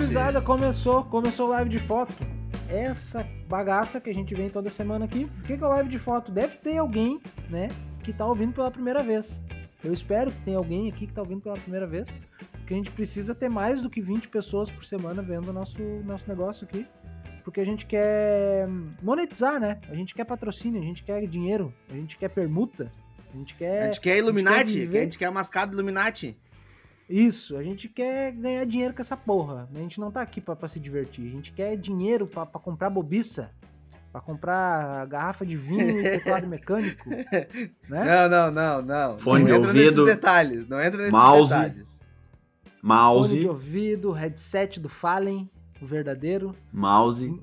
Gurizada, começou, começou live de foto. Essa bagaça que a gente vem toda semana aqui. Por que, que é live de foto? Deve ter alguém, né, que tá ouvindo pela primeira vez. Eu espero que tenha alguém aqui que tá ouvindo pela primeira vez. Porque a gente precisa ter mais do que 20 pessoas por semana vendo o nosso, nosso negócio aqui. Porque a gente quer monetizar, né? A gente quer patrocínio, a gente quer dinheiro, a gente quer permuta, a gente quer. A gente quer Illuminati, a gente quer a mascada Illuminati. Isso, a gente quer ganhar dinheiro com essa porra. A gente não tá aqui pra, pra se divertir. A gente quer dinheiro pra, pra comprar bobiça. Pra comprar garrafa de vinho e teclado mecânico. Né? Não, não, não, não. Fone não de entra ouvido, nesses detalhes. Não entra nesses mouse. detalhes. Fone Mouse, de ouvido, headset do Fallen, o verdadeiro. mouse.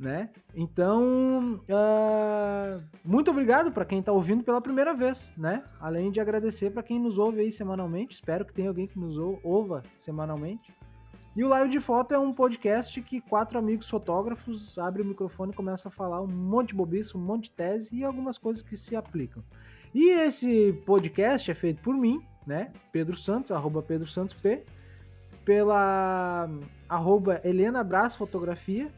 Né? Então, ah, muito obrigado para quem tá ouvindo pela primeira vez, né? Além de agradecer para quem nos ouve aí semanalmente. Espero que tenha alguém que nos ou- ouva semanalmente. E o Live de Foto é um podcast que quatro amigos fotógrafos abrem o microfone e começam a falar um monte de bobiça, um monte de tese e algumas coisas que se aplicam. E esse podcast é feito por mim, né? Pedro Santos, arroba Pedro Santos P, pela arroba Helena Brás Fotografia,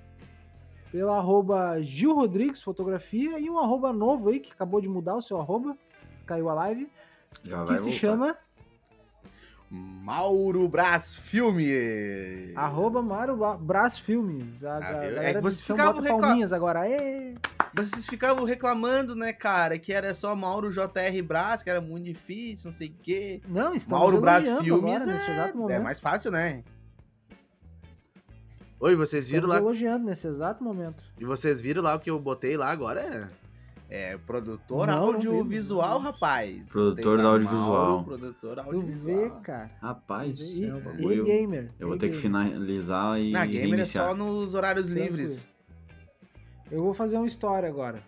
pela arroba Gil Rodrigues Fotografia e um arroba novo aí que acabou de mudar o seu arroba, caiu a live, Já que se voltar. chama Mauro Brás Filme. arroba Ba- Brás Filmes. A, Ah? É galera do vocês ficavam palminhas agora. Aê! Vocês ficavam reclamando, né, cara, que era só Mauro JR Brás, que era muito difícil, não sei o quê. Não, estamos Mauro elogiando Filmes agora, é, é mais fácil, né? Oi, vocês viram Estamos lá? elogiando nesse exato momento. E vocês viram lá o que eu botei lá agora? É produtor Não, não audiovisual, vi, não. rapaz. Produtor lá, audiovisual. Mauro, produtor Tu audiovisual. vê, cara. Rapaz, do E, céu, e eu, gamer. eu vou e ter que finalizar e Na gamer é reiniciar. só nos horários Tranquilo. livres. Eu vou fazer uma história agora.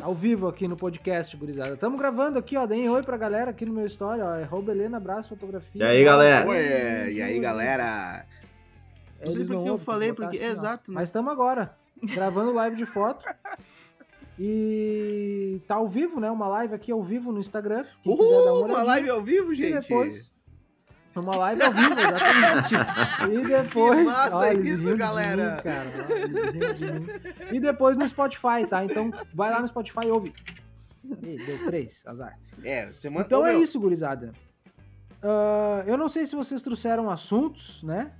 Ao vivo aqui no podcast, gurizada. Estamos gravando aqui, ó. Deem oi pra galera aqui no meu story, ó. É Helena Abraço Fotografia. E aí, galera? Ué, e aí, galera? Não sei Eles por que eu falei, porque- ó. exato, né? Mas estamos agora, gravando live de foto. E tá ao vivo, né? Uma live aqui ao vivo no Instagram. Quem quiser dar uma Uhul, uma live ao vivo, E gente. depois. Uma live ao vivo, exatamente. e depois. Eles isso, riam de galera. mim, cara. Riam de mim. E depois no Spotify, tá? Então vai lá no Spotify e ouve. Ih, deu três, azar. É, semana... Então é meu, isso, gurizada. Ah, eu não sei se vocês trouxeram assuntos, né?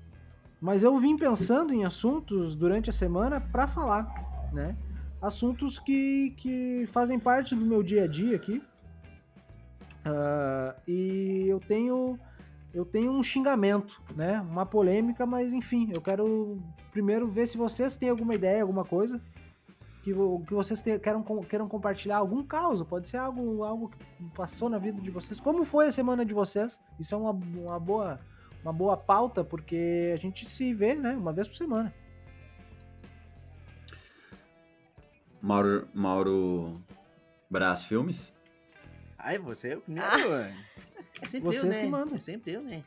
Mas eu vim pensando em assuntos durante a semana pra falar, né? Assuntos que, que fazem parte do meu dia a dia aqui. Ah, e eu tenho eu tenho um xingamento, né? Uma polêmica, mas enfim, eu quero primeiro ver se vocês têm alguma ideia, alguma coisa que, que vocês te- queiram, queiram compartilhar algum caso, pode ser algo, algo que passou na vida de vocês. Como foi a semana de vocês? Isso é uma, uma boa uma boa pauta, porque a gente se vê, né, uma vez por semana. Mauro, Mauro Brás Filmes. Ai, você é o primeiro, Ah. mano. É sempre Vocês eu, né? que mandam. É sempre eu, né?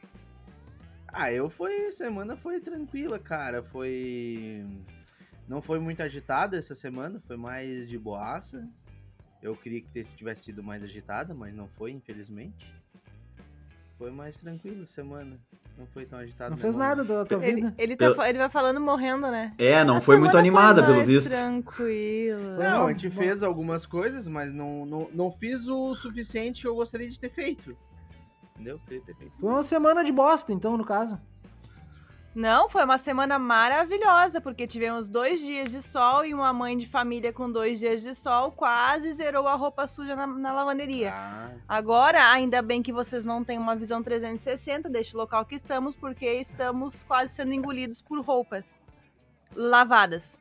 Ah, eu foi. Semana foi tranquila, cara. Foi. Não foi muito agitada essa semana, foi mais de boaça. Eu queria que tivesse- tivesse sido mais agitada, mas não foi, infelizmente. Foi mais tranquila a semana. Não foi tão agitada. Não fez nada da tua Ele, vida. ele, tá, Eu- fa- ele vai falando morrendo, né? É, não A foi muito animada, foi pelo visto. Tranquila. Não, a gente fez algumas coisas, mas não, não, não fiz o suficiente que eu gostaria de ter feito. Entendeu? Ter feito. Foi uma semana de bosta, então, no caso. Não, foi uma semana maravilhosa, porque tivemos dois dias de sol e uma mãe de família com dois dias de sol quase zerou a roupa suja na, na lavanderia. Ah, Agora, ainda bem que vocês não têm uma visão 360 deste local que estamos, porque estamos quase sendo engolidos por roupas lavadas.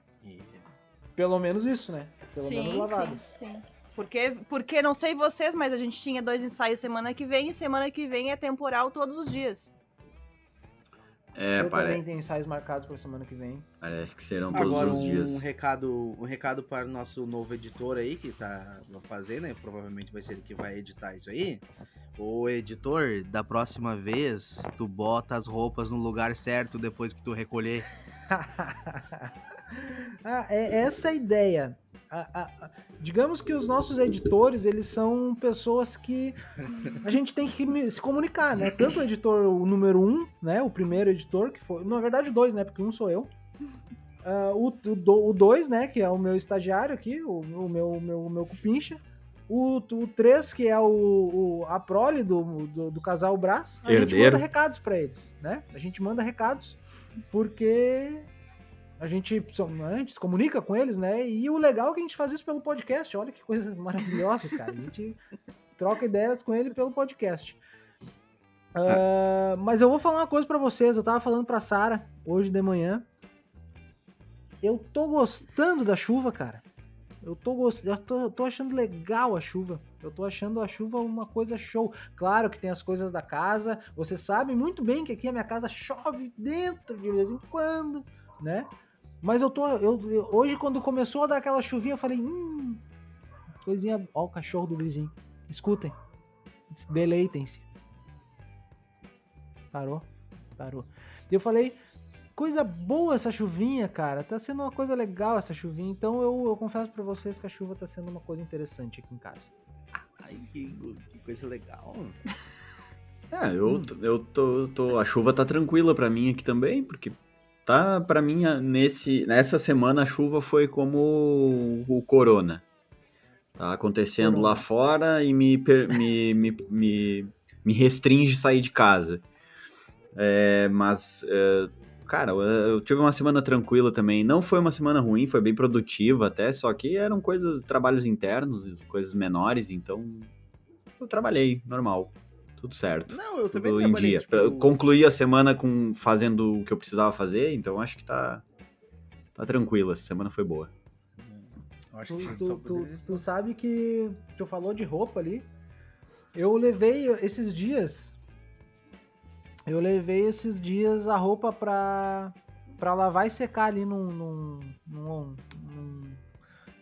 Pelo menos isso, né? Pelo sim, menos lavadas. sim, sim. Porque, porque não sei vocês, mas a gente tinha dois ensaios semana que vem e semana que vem é temporal todos os dias. É, eu pare- também tenho ensaios marcados pra semana que vem. parece que serão todos Agora os um dias. recado, um recado para o nosso novo editor aí que tá fazendo, né? Provavelmente vai ser ele que vai editar isso aí. O editor, da próxima vez, tu bota as roupas no lugar certo depois que tu recolher. ah, é essa a ideia. A- a- digamos que os nossos editores, eles são pessoas que a gente tem que se comunicar, né? Tanto o editor o número um, né? O primeiro editor, que foi. Na verdade, dois, né? Porque um sou eu. Ah, o, o, do- o dois, né? Que é o meu estagiário aqui, o, o meu, o meu, o meu cupincha. O, 3, que é o, o- a prole do, do, do casal Brás, a gente Herdeiro. manda recados pra eles, né? A gente manda recados porque a gente, a gente se comunica com eles, né? E o legal é que a gente faz isso pelo podcast. Olha que coisa maravilhosa, cara. A gente troca ideias com ele pelo podcast. Ah, mas eu vou falar uma coisa pra vocês. Eu tava falando pra Sara hoje de manhã. Eu tô gostando da chuva, cara. Eu tô, gost... eu tô, tô achando legal a chuva. Eu tô achando a chuva uma coisa show. Claro que tem as coisas da casa. Você sabe muito bem que aqui a minha casa chove dentro de vez em quando, né? Mas eu tô. Eu, eu- hoje, quando começou a dar aquela chuvinha, eu falei. Hum, coisinha. Ó, o cachorro do vizinho. Escutem. Deleitem-se. Parou? Parou. E eu falei. Coisa boa essa chuvinha, cara. Tá sendo uma coisa legal essa chuvinha. Então eu, eu confesso pra vocês que a chuva tá sendo uma coisa interessante aqui em casa. Ai, que, que coisa legal. É, eu, eu tô, tô- A chuva tá tranquila pra mim aqui também, porque tá pra mim nesse, nessa semana a chuva foi como o, corona. Tá acontecendo Corona. lá fora e me, me, me, me, me restringe sair de casa. É, mas, é, cara, eu, eu tive uma semana tranquila também. Não foi uma semana ruim, foi bem produtiva até, só que eram coisas, trabalhos internos, coisas menores, então eu trabalhei, normal. Tudo certo Não, eu também tudo em dia. tipo, Eu concluí a semana com fazendo o que eu precisava fazer, então acho que tá tá tranquilo, essa semana foi boa. acho Tu, tu- tu- tu sabe que tu falou de roupa ali. Eu levei esses dias. Eu levei esses dias a roupa pra, pra lavar e secar ali num. num, num- num-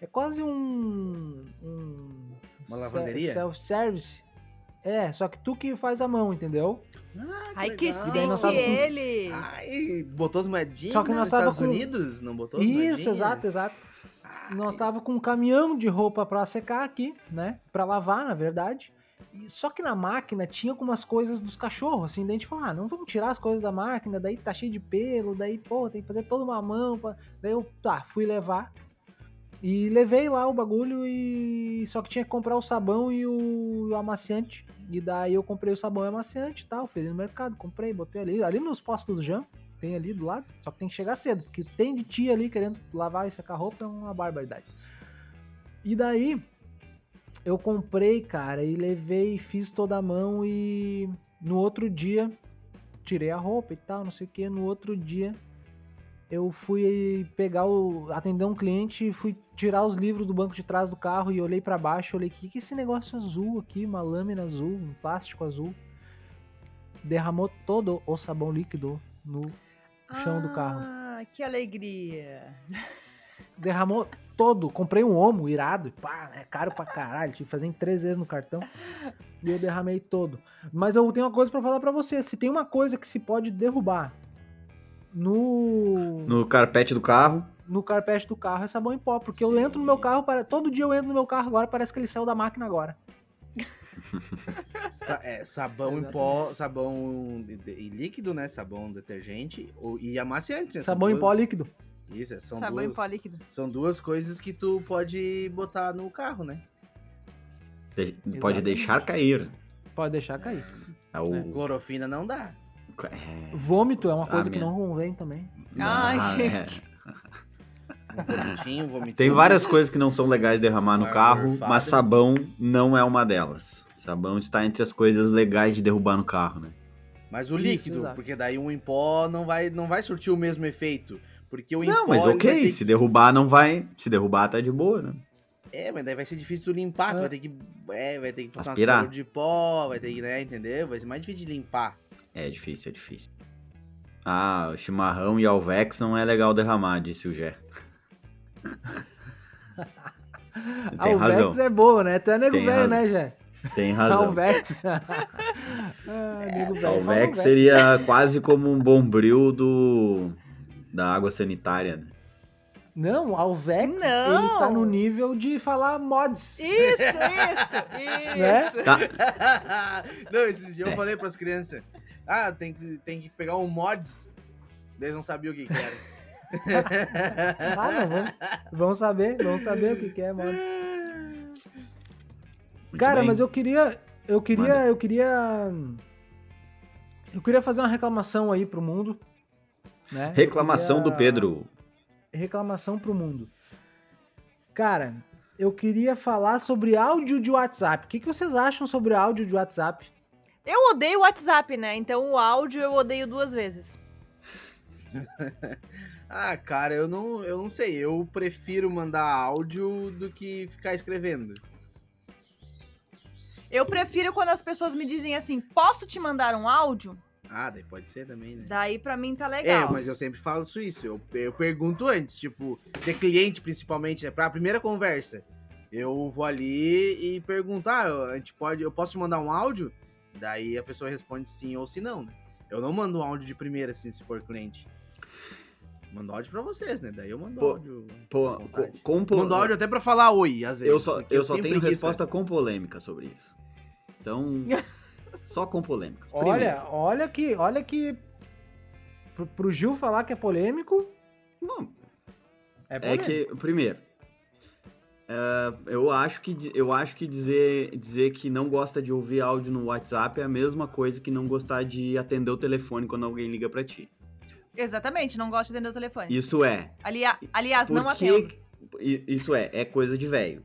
é quase um. um Uma lavanderia? Self-service. É, só que tu que faz a mão, entendeu? Ah, Ai, que legal. Daí nós chique tava ele! Ai, botou as moedinhas Só que nós nos tava Estados com- Unidos? Não botou as Isso, moedinhas? exato, exato. Ai, Nós tava com um caminhão de roupa pra secar aqui, né? Pra lavar, na verdade. E só que na máquina tinha algumas coisas dos cachorros, assim, daí a gente falou, ah, não vamos tirar as coisas da máquina, daí tá cheio de pelo, daí, pô, tem que fazer toda uma mão. Pra... Daí eu, tá, fui levar. E levei lá o bagulho e. Só que tinha que comprar o sabão e o, o amaciante. E daí eu comprei o sabão e o amaciante e tal. Fui no mercado, comprei, botei ali. Ali nos postos Jam, tem ali do lado. Só que tem que chegar cedo, porque tem de tia ali querendo lavar e secar roupa, é uma barbaridade. E daí eu comprei, cara, e levei, fiz toda a mão e no outro dia tirei a roupa e tal, não sei o que. No outro dia eu fui pegar o. atender um cliente e fui tirar os livros do banco de trás do carro e olhei pra baixo, olhei, o que que é esse negócio azul aqui, uma lâmina azul, um plástico azul. Derramou todo o sabão líquido no chão do carro. Ah, que alegria! derramou todo. Comprei um homo irado, pá, é caro pra caralho, tive que fazer em três vezes no cartão. E eu derramei todo. Mas eu tenho uma coisa pra falar pra você, se tem uma coisa que se pode derrubar no No carpete do carro, no carpete do carro é sabão em pó, porque eu entro no meu carro, para todo dia eu entro no meu carro agora, parece que ele saiu da máquina agora. Sa- é, sabão em pó, sabão em líquido, né? Sabão detergente o- e amaciante, né? Sabão em pó líquido. Isso, é, são, Sabão em duas, pó líquido. são duas coisas que tu pode botar no carro, né? de- pode deixar cair. Pode deixar cair. É o- Clorofina não dá. É, Vômito é uma coisa Ah, que minha- não convém também. Ai, ah, gente. Um vomitinho, vomitinho. Tem várias coisas que não são legais derramar no carro, mas sabão não é uma delas. Sabão está entre as coisas legais de derrubar no carro, né? Mas o Isso, líquido, exato. porque daí um em pó não vai, não vai surtir o mesmo efeito. Porque o em Não, pó, mas ok, ter se derrubar não vai. Se derrubar tá de boa, né? É, mas daí vai ser difícil tu limpar, tu É. vai ter que. É, vai ter que passar Aspirar. umas de pó, vai ter que, né, entendeu? Vai ser mais difícil de limpar. É difícil, é difícil. Ah, o chimarrão e alvex não é legal derramar, disse o Gé. Tem razão, Alvex é boa, né? Tu é nego Tem velho, razão. né, Jé? tem razão. Alvex. ah, nego velho. fala Alvex seria quase como um bombril do da água sanitária, né? Não, o Alvex, Não. ele tá no nível de falar mods. Isso, isso, isso. Né? Tá. não, esses dias eu falei pras crianças. Ah, tem que, tem que pegar um mods. Eles não sabiam o que, que era. Ah, não, vamos, vamos saber, vamos saber o que, que é mods. Muito Cara, bem. mas eu queria. Eu queria. Manda. Eu queria. Eu queria fazer uma reclamação aí pro mundo. Né? Reclamação do queria- Pedro. Reclamação pro mundo. Cara, eu queria falar sobre áudio de WhatsApp. O que, que vocês acham sobre áudio de WhatsApp? Eu odeio o WhatsApp, né? Então o áudio eu odeio duas vezes. Ah, cara, eu não, eu não sei. Eu prefiro mandar áudio do que ficar escrevendo. Eu prefiro quando as pessoas me dizem assim, posso te mandar um áudio? Ah, daí pode ser também, né? Daí pra mim tá É, legal. mas eu sempre falo isso. Eu, eu pergunto antes, tipo, se é cliente principalmente, né? Pra primeira conversa. Eu vou ali e pergunto, ah, a gente pode, eu posso te mandar um áudio? Daí a pessoa responde sim ou se não, né? Eu não mando áudio de primeira, assim, se for cliente. Mando áudio pra vocês, né? Daí eu mando Pô, áudio. Pô, com po- Mando áudio até pra falar oi, às vezes. eu só, eu só tenho preguiça. resposta com polêmica sobre isso. Então, só com polêmicas. Olha, olha que. Olha que. Pro, pro Gil falar que é polêmico. Não, É É que, primeiro, é, eu acho que, eu acho que dizer, dizer que não gosta de ouvir áudio no WhatsApp é a mesma coisa que não gostar de atender o telefone quando alguém liga pra ti. Exatamente, não gosto de atender o telefone. Isso é. Alia- Aliás, não Porque, atendo. i- isso é, é coisa de velho.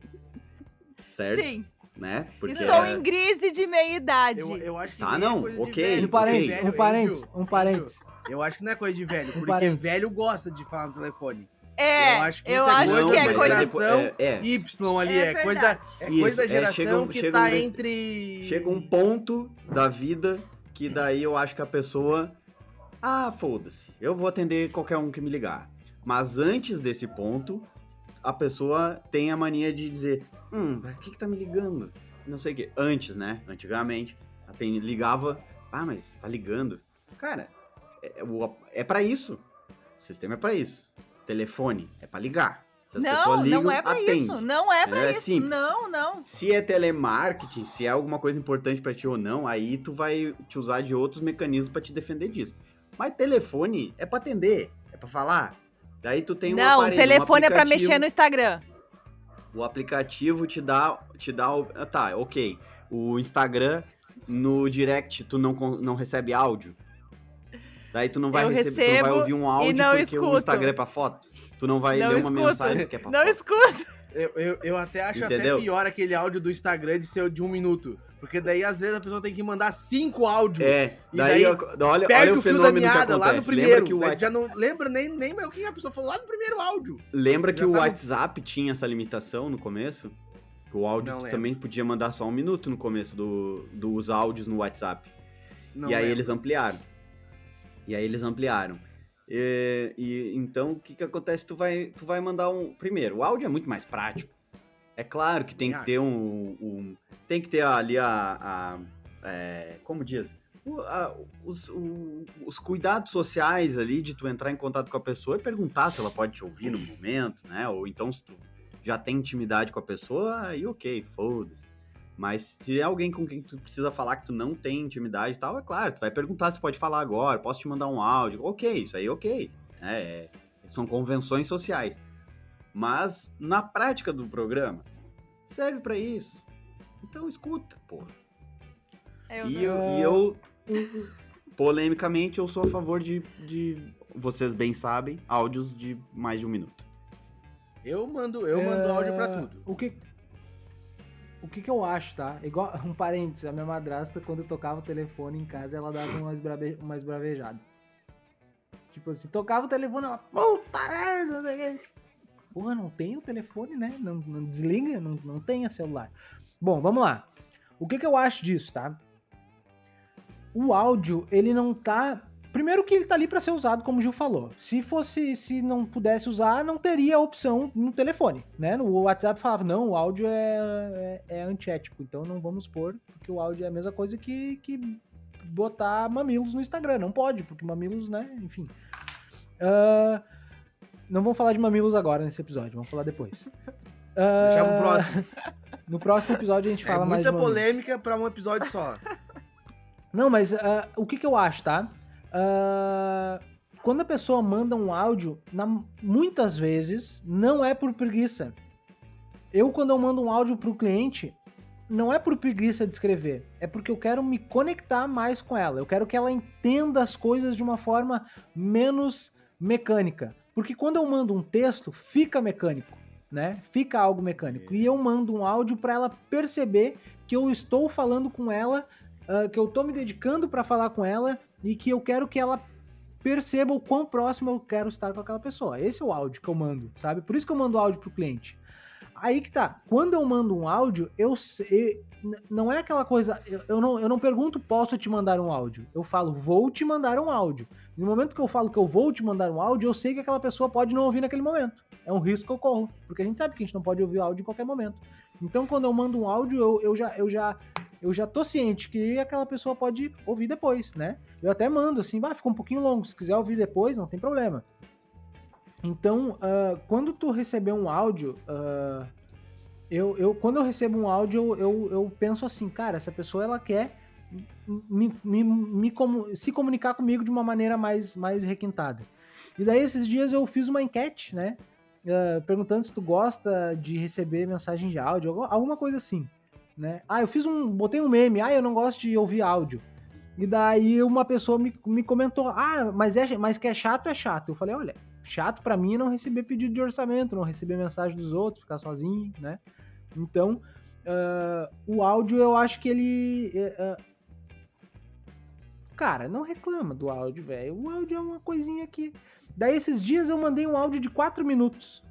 Certo? Sim, Né? Porque estou é- em crise de meia-idade. Eu, eu acho que Tá, é não, coisa de ok, velho, Um velho- um Gil, um. Gil, Eu acho que não é coisa de velho, Um porque parênteses. velho gosta de falar no telefone. É, Eu acho que eu isso é acho coisa que é geração. é- é, Y ali, É é, coisa, é Isso, coisa da é, geração chega um- que chega tá um entre. chega um ponto da vida que daí eu acho que a pessoa. Ah, foda-se. Eu vou atender qualquer um que me ligar. Mas antes desse ponto, a pessoa tem a mania de dizer: Hum, pra que, que tá me ligando? Não sei o quê. Antes, né? Antigamente, a tem- ligava. Ah, mas tá ligando. Cara, é, é para isso. O sistema é pra isso. Telefone é pra ligar. Se Não, um ligam, não é pra atende. isso. Não é pra É isso. simples. Não, não. Se é telemarketing, se é alguma coisa importante pra ti ou não, aí tu vai te usar de outros mecanismos pra te defender disso. Mas telefone é pra atender, é pra falar. Daí tu tem um não, aparelho, um telefone é pra aplicativo, mexer no Instagram. O aplicativo te dá, te dá, ah, tá, ok. O Instagram no direct tu não não recebe áudio. Daí tu não vai Eu receber, tu não recebo vai ouvir um áudio não porque escuto. o Instagram é pra foto. Tu não vai Não ler escuto. uma mensagem que é pra Não foto. escuta. Eu, eu, eu até acho Entendeu? até pior aquele áudio do Instagram de ser de um minuto. Porque daí, às vezes, a pessoa tem que mandar cinco áudios. É, E daí, daí olha, olha Perde o o fio da que meada acontece. lá no Lembra primeiro. que o Daí Whats- Já não lembra nem, nem mais o que a pessoa falou lá no primeiro áudio. Lembra que Já o tá WhatsApp tinha essa limitação no começo? Que O áudio Não tu também podia mandar só um minuto no começo do, dos áudios no WhatsApp. Não e aí lembro. eles ampliaram. E aí eles ampliaram. E, e então o que que acontece? Tu vai, tu vai mandar um. Primeiro, o áudio é muito mais prático. É claro que tem que ter um, um- tem que ter ali a, a- é, como diz, O- a- os, o- os cuidados sociais ali de tu entrar em contato com a pessoa e perguntar se ela pode te ouvir no momento, né? Ou então se tu já tem intimidade com a pessoa, aí ok, foda-se. Mas se é alguém com quem tu precisa falar que tu não tem intimidade e tal, é claro, tu vai perguntar se pode falar agora, posso te mandar um áudio, ok, isso aí ok. É, é, são convenções sociais. Mas na prática do programa, serve pra isso. Então escuta, porra. Eu E não- eu, e eu, polemicamente, eu sou a favor de, de, vocês bem sabem, áudios de mais de um minuto. Eu mando, eu mando É, áudio pra tudo. O que, o que que eu acho, tá? Igual, um parênteses, a minha madrasta, quando eu tocava o telefone em casa, ela dava uma, esbrabe, uma esbravejada. Tipo assim, tocava o telefone, ela, puta merda. Porra, não tem o telefone, né? Não, não desliga, não, não tem celular. Bom, vamos lá. O que que eu acho disso, tá? O áudio, ele não tá Primeiro que ele tá ali para ser usado, como o Gil falou. Se fosse, se não pudesse usar, não teria a opção no telefone, né? No WhatsApp falava, não, o áudio é, é, é antiético, então não vamos pôr, porque o áudio é a mesma coisa que, que botar mamilos no Instagram. Não pode, porque mamilos, né? Enfim. Ah, Não vamos falar de mamilos agora nesse episódio, vamos falar depois. Deixa pro Ah, próximo. No próximo episódio a gente É fala mais de muita polêmica pra um episódio só. Não, mas ah, o que, que eu acho, tá? Ah, quando a pessoa manda um áudio, na- muitas vezes não é por preguiça. Eu, quando eu mando um áudio pro cliente, não é por preguiça de escrever, é porque eu quero me conectar mais com ela. Eu quero que ela entenda as coisas de uma forma menos mecânica. Porque quando eu mando um texto, fica mecânico, né? Fica algo mecânico. E eu mando um áudio para ela perceber que eu estou falando com ela ah, que eu tô me dedicando para falar com ela e que eu quero que ela perceba o quão próximo eu quero estar com aquela pessoa. Esse é o áudio que eu mando, sabe? Por isso que eu mando áudio pro cliente. Aí que tá. Quando eu mando um áudio, eu n- Não é aquela coisa. Eu, eu não, eu não pergunto, posso te mandar um áudio? Eu falo, vou te mandar um áudio. No momento que eu falo que eu vou te mandar um áudio, eu sei que aquela pessoa pode não ouvir naquele momento. É um risco que eu corro. Porque a gente sabe que a gente não pode ouvir áudio em qualquer momento. Então, quando eu mando um áudio, eu, eu já, eu já eu já tô ciente que aquela pessoa pode ouvir depois, né? Eu até mando assim, vai, ficou um pouquinho longo, se quiser ouvir depois, não tem problema. Então, ah, quando tu receber um áudio, ah, eu, eu, quando eu recebo um áudio, eu, eu, penso assim, cara, essa pessoa ela quer me, me, me se comunicar comigo de uma maneira mais, mais requintada. E daí, esses dias, eu fiz uma enquete, né? ah, perguntando se tu gosta de receber mensagem de áudio, alguma coisa assim né? Ah, eu fiz um. Botei um meme, ah, eu não gosto de ouvir áudio. E daí uma pessoa me, me comentou, ah, mas, é, mas que é chato, é chato. Eu falei, olha, chato pra mim é não receber pedido de orçamento, não receber mensagem dos outros, ficar sozinho, né? Então, ah, o áudio eu acho que ele. é, cara, não reclama do áudio, velho. O áudio é uma coisinha que. Daí esses dias eu mandei um áudio de 4 minutos.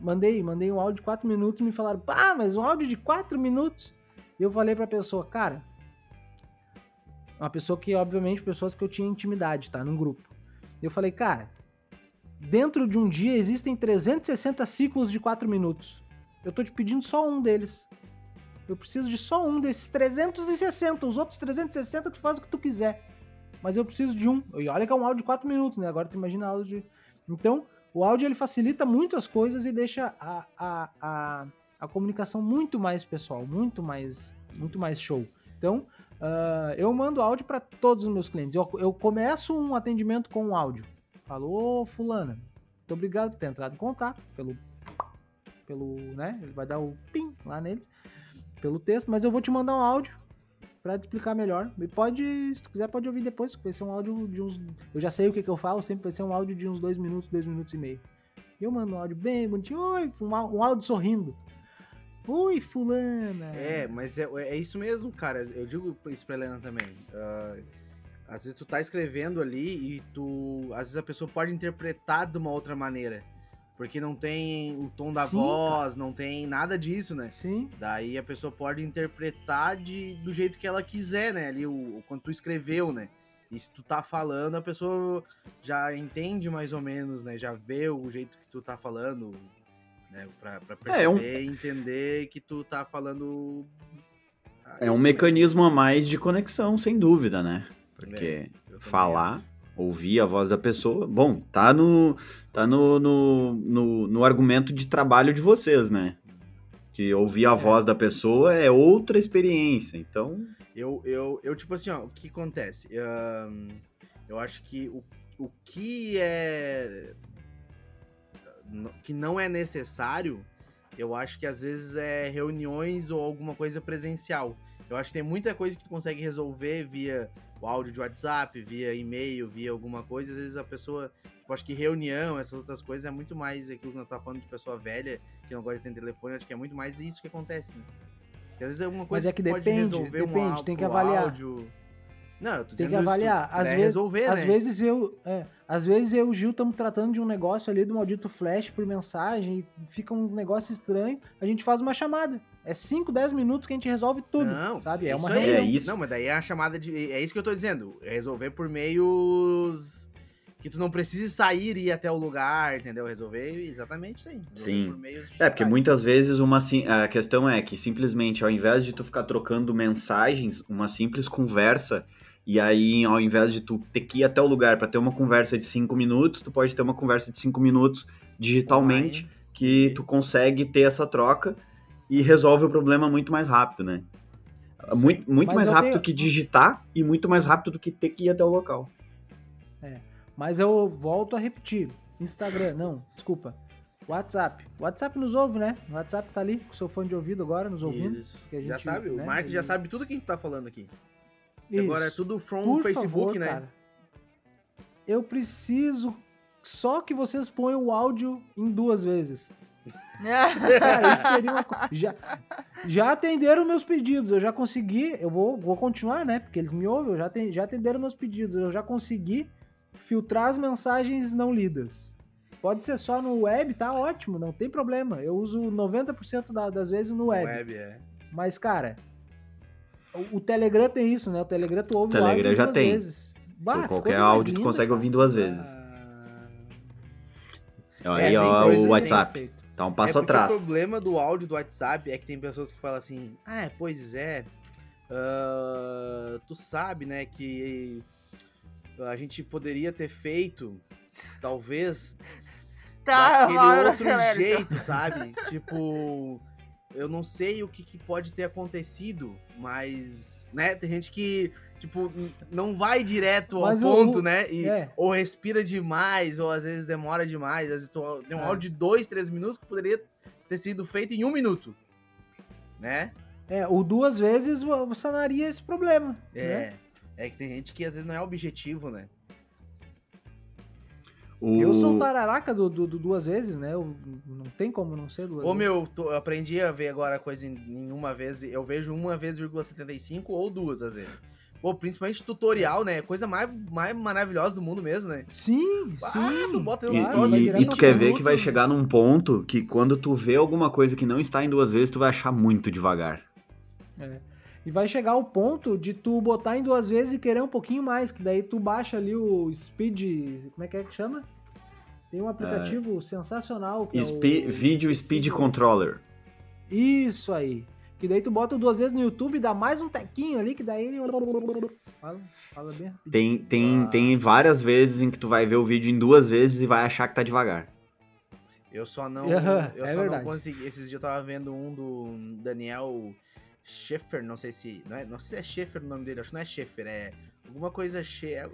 Mandei, mandei um áudio de 4 minutos e me falaram, ah, mas um áudio de 4 minutos? Eu falei pra pessoa, cara, uma pessoa que, obviamente, pessoas que eu tinha intimidade, tá? Num grupo. Eu falei, cara, dentro de um dia existem 360 ciclos de 4 minutos. Eu tô te pedindo só um deles. Eu preciso de só um desses 360. Os outros 360 tu faz o que tu quiser. Mas eu preciso de um. E olha que é um áudio de 4 minutos, né? Agora tu imagina áudio de. Então, o áudio ele facilita muito as coisas e deixa a, a, a, a comunicação muito mais pessoal, muito mais, muito mais show. Então, ah, eu mando áudio para todos os meus clientes. Eu, eu começo um atendimento com um áudio. Falou, fulana. Muito obrigado por ter entrado em contato pelo, pelo, né? Ele vai dar o pim lá nele pelo texto, mas eu vou te mandar um áudio para te explicar melhor. E pode, se tu quiser, pode ouvir depois, que vai ser um áudio de uns. Eu já sei o que, que eu falo, sempre vai ser um áudio de uns dois minutos, dois minutos e meio. E eu mando um áudio bem bonitinho, oi, um, áudio sorrindo. Oi, fulana. É, mas é, é isso mesmo, cara. Eu digo isso pra Helena também. Ah, às vezes tu tá escrevendo ali e tu. Às vezes a pessoa pode interpretar de uma outra maneira. Porque não tem o tom da Sim, voz, não tem nada disso, né? Sim, Daí a pessoa pode interpretar de, do jeito que ela quiser, né? Ali, o, o- quando tu escreveu, né? E se tu tá falando, a pessoa já entende mais ou menos, né? Já vê o jeito que tu tá falando, né? Pra, pra perceber É, é um- e entender que tu tá falando. Ah, É um mecanismo a mais de conexão, sem dúvida, né? Porque mesmo. Eu também falar, ouvir a voz da pessoa, bom, tá no tá no, no, no, no argumento de trabalho de vocês, né? Que ouvir a É. voz da pessoa é outra experiência. Então, Eu, eu, eu, tipo assim, ó, o que acontece? Ahn, eu acho que o, o que é. que não é necessário, eu acho que às vezes é reuniões ou alguma coisa presencial. Eu acho que tem muita coisa que tu consegue resolver via o áudio de WhatsApp, via e-mail, via alguma coisa. Às vezes a pessoa. Eu acho que reunião, essas outras coisas, é muito mais aquilo que nós tá falando de pessoa velha, que não gosta de ter telefone. Acho que é muito mais isso que acontece, né? Porque às vezes é alguma coisa é que pode depende, resolver um depende, áudio, tem que avaliar. áudio. Não, eu tô Tem que avaliar. Às puder vezes, resolver, às né? vezes eu, é, às vezes eu e o Gil estamos tratando de um negócio ali do maldito flash por mensagem e fica um negócio estranho, a gente faz uma chamada. É 5, 10 minutos que a gente resolve tudo, Não, sabe? É isso uma aí. reunião. É isso. Não, mas daí é a chamada de. É isso que eu tô dizendo. É resolver por meios que tu não precise sair e ir até o lugar, entendeu? Resolver exatamente isso aí. Resolver Sim. por meios é, porque muitas vezes uma a questão é que simplesmente ao invés de tu ficar trocando mensagens, uma simples conversa E aí, ao invés de tu ter que ir até o lugar para ter uma conversa de cinco minutos, tu pode ter uma conversa de cinco minutos digitalmente, Online. que tu consegue ter essa troca e resolve o problema muito mais rápido, né? Muito, muito Mas mais rápido tenho- que digitar e muito mais rápido do que ter que ir até o local. Mas eu volto a repetir. Instagram, não, desculpa. WhatsApp. WhatsApp nos ouve, né? O WhatsApp tá ali com seu fone de ouvido agora, nos ouvindo. Isso. que a já gente, sabe, né, o Mark já sabe tudo que a gente tá falando aqui. Isso. Agora é tudo from Por Facebook, favor, né? cara, eu preciso só que vocês ponham o áudio em duas vezes. Cara, isso seria uma coisa. Já, já atenderam meus pedidos, eu já consegui. Eu vou, vou continuar, né? Porque eles me ouvem, eu já, ten- já atenderam meus pedidos. Eu já consegui filtrar as mensagens não lidas. Pode ser só no web, tá ótimo, não tem problema. Eu uso 90% da- das vezes no web. Web, é. Mas, cara, o, o Telegram tem isso, né? O Telegram tu ouve o Telegram já duas tem. vezes. Bah, Então, que qualquer áudio tu linda, consegue cara. ouvir duas vezes. Ah, Aí, tem ó, o WhatsApp. Tá um é passo porque atrás. O problema do áudio do WhatsApp é que tem pessoas que falam assim: Ah, pois é. ah, tu sabe, né, que a gente poderia ter feito, talvez, Tá, daquele outro então. jeito, sabe? tipo, eu não sei o que, que pode ter acontecido, mas, né, tem gente que, tipo, não vai direto ao Mas o- ponto, né? E, é. Ou respira demais, ou às vezes demora demais. Às vezes tem um É. áudio de dois, três minutos que poderia ter sido feito em um minuto, né? É, o duas vezes sanaria esse problema. É. né? É que tem gente que às vezes não é objetivo, né? O... Eu sou o tararaca do, do- do duas vezes, né? Eu- não tem como não ser duas Ô vezes. meu, tô- eu aprendi a ver agora a coisa em, em uma vez. Eu vejo uma vez, 75 ou duas às vezes. Pô, principalmente tutorial, né? Coisa mais, mais maravilhosa do mundo mesmo, né? Sim, Ah, sim. tu bota E, troço e- e 20 tu quer ver que vai chegar num ponto que quando tu vê alguma coisa que não está em duas vezes, tu vai achar muito devagar. E vai chegar o ponto de tu botar em duas vezes e querer um pouquinho mais, que daí tu baixa ali o Speed. Como é que é que chama? Tem um aplicativo sensacional. Que é Spe- o... Video Speed Controller. Isso aí. Que daí tu bota duas vezes no YouTube e dá mais um tequinho ali, que daí ele. Fala, fala bem rapidinho. Tem, tem, Ah. tem várias vezes em que tu vai ver o vídeo em duas vezes e vai achar que tá devagar. Eu só não. Aham, eu é só verdade. não consegui. Esses dias eu tava vendo um do Daniel Scheffer, não sei se. Não, é, não sei se é Scheffer o nome dele, acho que não é Scheffer, é alguma coisa She. É,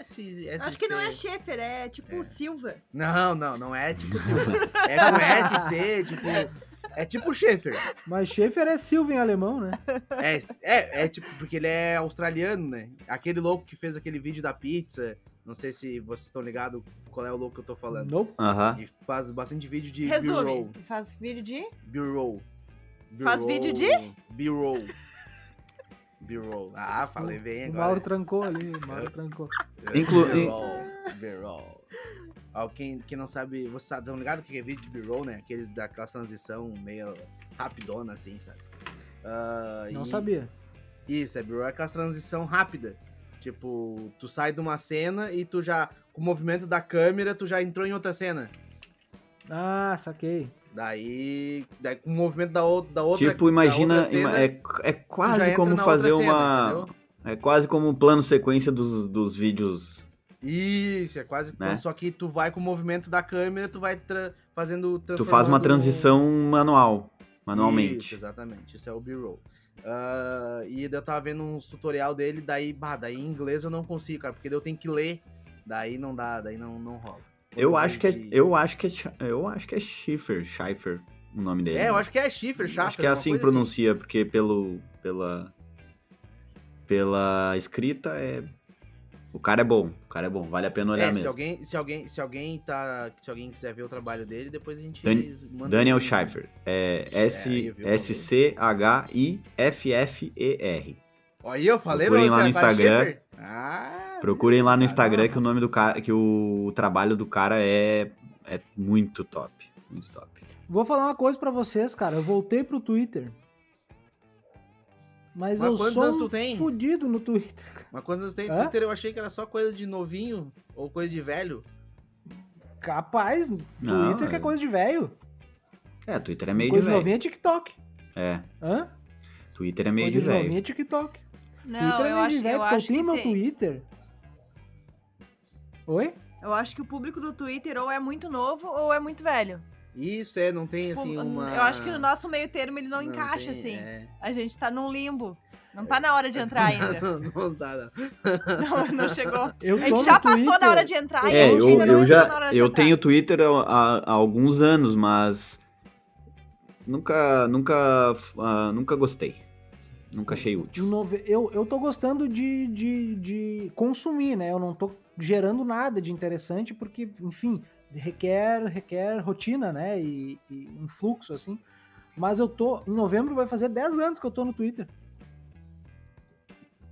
S, Acho que não é SC. Schaefer, é tipo É. Silva. Não, não, não é tipo Silva. é com SC, tipo. É tipo Scheffer. Mas Schaefer é Silva em alemão, né? É, é, é tipo, porque ele é australiano, né? Aquele louco que fez aquele vídeo da pizza. Não sei se vocês estão ligados qual é o louco que eu tô falando. Nope. Aham. E faz bastante vídeo de Resume. B-roll. Faz vídeo de. B-roll. Faz vídeo de? B-roll. B-roll. Ah, falei bem O agora. Mauro trancou ali, o Mauro trancou. Inclu- B-roll. B-roll. Ó, quem, quem não sabe, vocês estão ligados o que é vídeo de B-roll, né? Aqueles daquela transição meio rapidona, assim, sabe? Ah, Não e- sabia. Isso, é B-roll é aquela transição rápida. Tipo, tu sai de uma cena e tu já, com o movimento da câmera, tu já entrou em outra cena. Ah, saquei. Daí, daí com o movimento da, ou- da outra Tipo, imagina. outra cena, é, é quase como fazer outra cena, uma. entendeu? é quase como um plano sequência dos, dos vídeos. Isso, é quase. Né? Só que tu vai com o movimento da câmera, tu vai tra- fazendo. Tu faz uma transição manual. Manualmente. Isso, exatamente. Isso é o B-roll. Ah, e eu tava vendo uns tutorial dele, daí, bah, daí em inglês eu não consigo, cara, porque daí eu tenho que ler. Daí não dá, daí não, não rola. Eu acho que é, de- eu acho que é, eu acho que é Schiffer, Schiffer, o nome dele. É, eu né? acho que é Schiffer, Schaffer. Acho que é assim que coisa pronuncia, porque pelo pela pela escrita é o cara é bom, o cara é bom, vale a pena olhar É, se mesmo. alguém, se alguém, se alguem tá, se alguém quiser ver o trabalho dele, depois a gente Dan- manda Daniel um- Schiffer, é S S C H I F F E R. Aí eu falei Procurem pra lá você, no Instagram. Schiffer. Ah, Procurem lá no. Instagram que o nome do cara, que o, trabalho do cara é é muito top, muito top. Vou falar uma coisa pra vocês, cara. Eu voltei pro Twitter. Mas, Mas eu sou um tem? fudido no Twitter. Mas quando você tem Hã? Twitter, eu achei que era só coisa de novinho ou coisa de velho. Capaz, Não, Twitter que é é- coisa de velho. É, Twitter é meio de Coisa de velho. novinho é TikTok. É, Hã? Twitter é meio coisa de de novinho velho. é TikTok. Não, Twitter é eu meio acho, de velho, eu porque acho eu tenho que meu tem. Twitter. Oi? Eu acho que o público do Twitter ou é muito novo ou é muito velho. Isso, é, não tem Tipo, assim uma... Eu acho que no nosso meio termo ele não, Não encaixa, tem, assim. é. A gente tá num limbo. Não tá na hora de entrar ainda. não, não tá, não. não, não chegou. Eu A gente já passou Twitter. na hora de entrar e a É, gente eu, ainda não eu na já hora de eu entrar. tenho Twitter há, há- alguns anos, mas nunca nunca ah, nunca gostei. Nunca achei De útil. nove- Eu, eu tô gostando de, de, de consumir, né? Eu não tô gerando nada de interessante, porque, enfim, requer, requer rotina, né? E, e um fluxo, assim. Mas eu tô. Em novembro vai fazer 10 anos que eu tô no Twitter.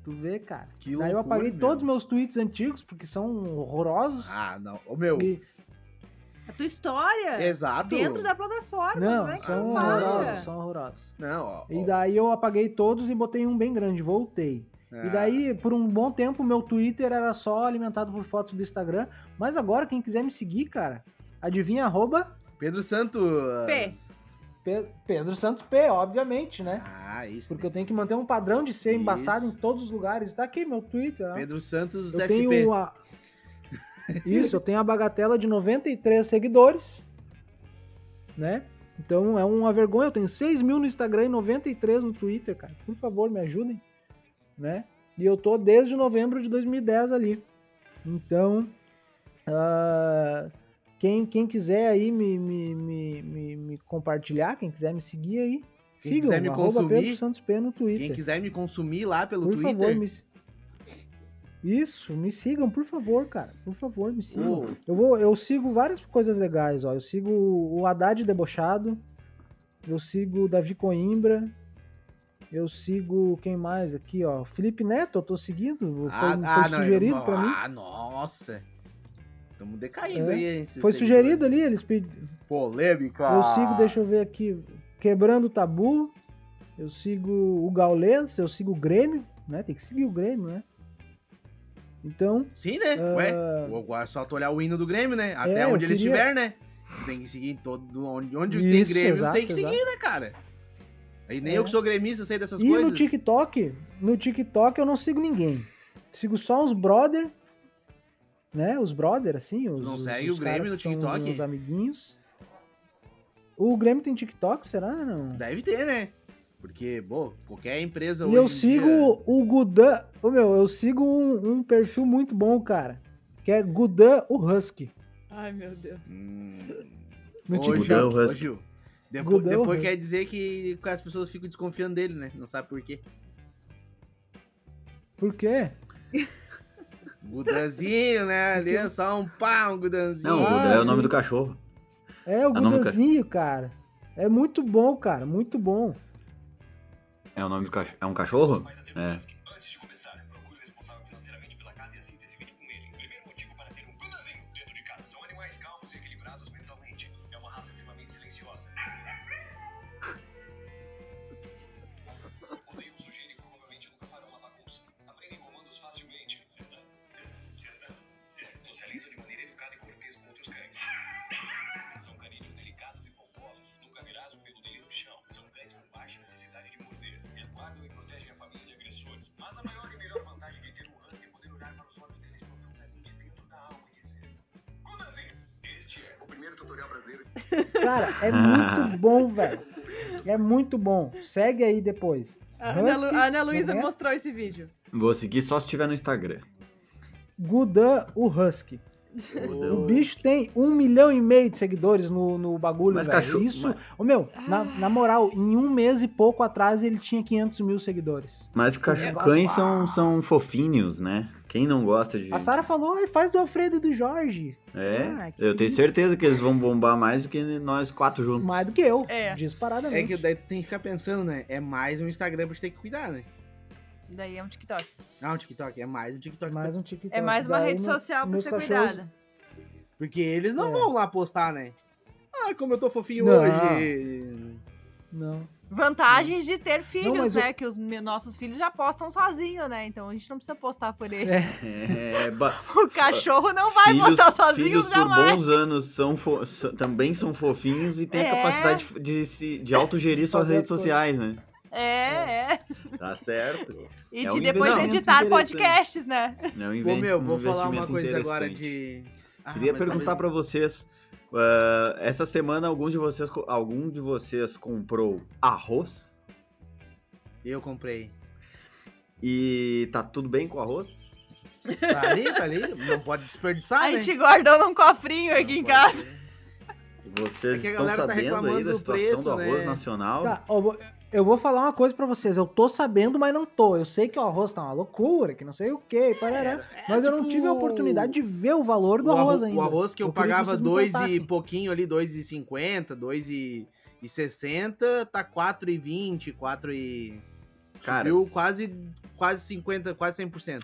Tu vê, cara. Que Daí eu loucura, apaguei meu. todos os meus tweets antigos, porque são horrorosos. Ah, não. Ô, meu, E- A tua história exato. dentro da plataforma. não, como é são para? horrorosos, são horrorosos. Não, ó. E ó, daí eu apaguei todos e botei um bem grande, voltei. Ah, E daí, por um bom tempo, meu Twitter era só alimentado por fotos do Instagram. Mas agora, quem quiser me seguir, cara, adivinha arroba Pedro Santos. P. Pe- Pedro Santos P, obviamente, né? Ah, isso. Porque eu tenho que manter um padrão de ser embaçado Isso. em todos os lugares. Tá aqui meu Twitter. Pedro Santos Eu SP. tenho a... Isso, eu tenho a bagatela de 93 seguidores, né? Então é uma vergonha, eu tenho 6 mil no Instagram e 93 no Twitter, cara. Por favor, me ajudem, né? E eu tô desde novembro de 2010 ali. Então, ah, quem, quem quiser aí me, me, me, me, compartilhar, quem quiser me seguir aí, Quem sigam, quiser me consumir, Pedro Santos P no Twitter. Quem quiser me consumir lá pelo Por Twitter. favor, me... Isso, me sigam, por favor, cara. Por favor, me sigam. Ô, Eu, vou, eu sigo várias coisas legais, ó. Eu sigo o Haddad Debochado. Eu sigo o Davi Coimbra. Eu sigo quem mais aqui, ó? Felipe Neto, eu tô seguindo. Foi, ah, foi ah, não, sugerido eu- pra mim. Ah, nossa. Estamos decaindo É. aí, Foi sugerido ali, eles pediram. Polêmica. Eu sigo, deixa eu ver aqui, Quebrando o Tabu. Eu sigo o Gaules, eu sigo o Grêmio, né? Tem que seguir o Grêmio, né? Então, Sim, né? Ah, Ué, agora é só tu olhar o hino do Grêmio, né? Até É, onde ele queria- estiver, né? Tem que seguir todo. Onde, onde tem Isso, Grêmio, exato, tem que exato. seguir, né, cara? Aí nem É. eu que sou gremista sei dessas E coisas. no TikTok, no TikTok eu não sigo ninguém. Sigo só os brother, né? Os brother, assim. Os, não os- segue os o Grêmio no os TikTok? meus amiguinhos. O Grêmio tem TikTok, será? Não. Deve ter, né? Porque, pô, qualquer empresa E hoje eu em sigo dia- o Gudan. Ô meu, eu sigo um, um perfil muito bom, cara. Que é Gudan o Husky. Ai, meu Deus. Hum. No Ô, TikTok. Gudão ô, Husky. Gil, Depo- Gudão depois Husky. quer dizer que as pessoas ficam desconfiando dele, né? Não sabe por quê. Por quê? Gudanzinho, né? Ali é só um pá, um gudanzinho. Não, o Ah, é o nome do cachorro. É o Ah, não, Gudanzinho, cara. É muito bom, cara. Muito bom. É o nome do cachorro. É um cachorro? É. é brasileiro Cara, é muito bom, velho. É muito bom. Segue aí depois. A Ana, Husky, Lu- a Ana Luísa né? mostrou esse vídeo. Vou seguir só se estiver no Instagram. Gudan o Husky. O bicho tem um milhão e meio de seguidores no, no bagulho, Mas velho. cachorro- Isso, mas- ô meu, na, na moral, em um mês e pouco atrás ele tinha 500 mil seguidores. Mas cach... É, cães ah. são, são fofinhos, né? Quem não gosta de. A Sara falou, "Ai, faz do Alfredo e do Jorge. É, Ah, eu tenho isso. certeza que eles vão bombar mais do que nós quatro juntos. Mais do que eu, É. É disparadamente. que daí tu tem que ficar pensando, né? É mais um Instagram pra gente ter que cuidar, né? Daí é um TikTok. Ah, um TikTok. É mais um TikTok. Mais um TikTok. É mais uma Daí rede no- social pra ser cachorros- cuidada. Porque eles não É. vão lá postar, né? Ah, como eu tô fofinho Não. hoje. Não. Vantagens de ter filhos, mas né? Que os nossos filhos já postam sozinho, né? Então a gente não precisa postar por ele. É. É, ba- O cachorro não vai filhos, postar sozinho filhos por jamais. bons anos são fo- também são fofinhos e têm É. a capacidade de, se, de autogerir suas redes sociais, né? É, é. Tá certo. E É de um depois editar podcasts, né? É um Pô, meu, um vou falar uma coisa agora de. Ah, Queria perguntar talvez- pra vocês. Ah, essa semana algum de vocês algum de vocês comprou arroz Eu comprei. e tá tudo bem com o arroz? Tá ali, tá ali. Não pode desperdiçar, A né? gente guardou num cofrinho aqui Não em casa. ser. Vocês É estão tá sabendo aí reclamando da do situação preço, do arroz né? nacional? Tá, vou, eu vou falar uma coisa pra vocês. Eu tô sabendo, mas não tô. Eu sei que o arroz tá uma loucura, que não sei o que, parará. É, mas eu não tipo, tive a oportunidade de ver o valor do o arroz arro- ainda. O arroz que eu, Eu queria que pagava vocês me dois e contassem. pouquinho ali, 2,50, 2,60, tá 4,20, 4 e... Cara, Subiu quase, quase 50, quase 100%.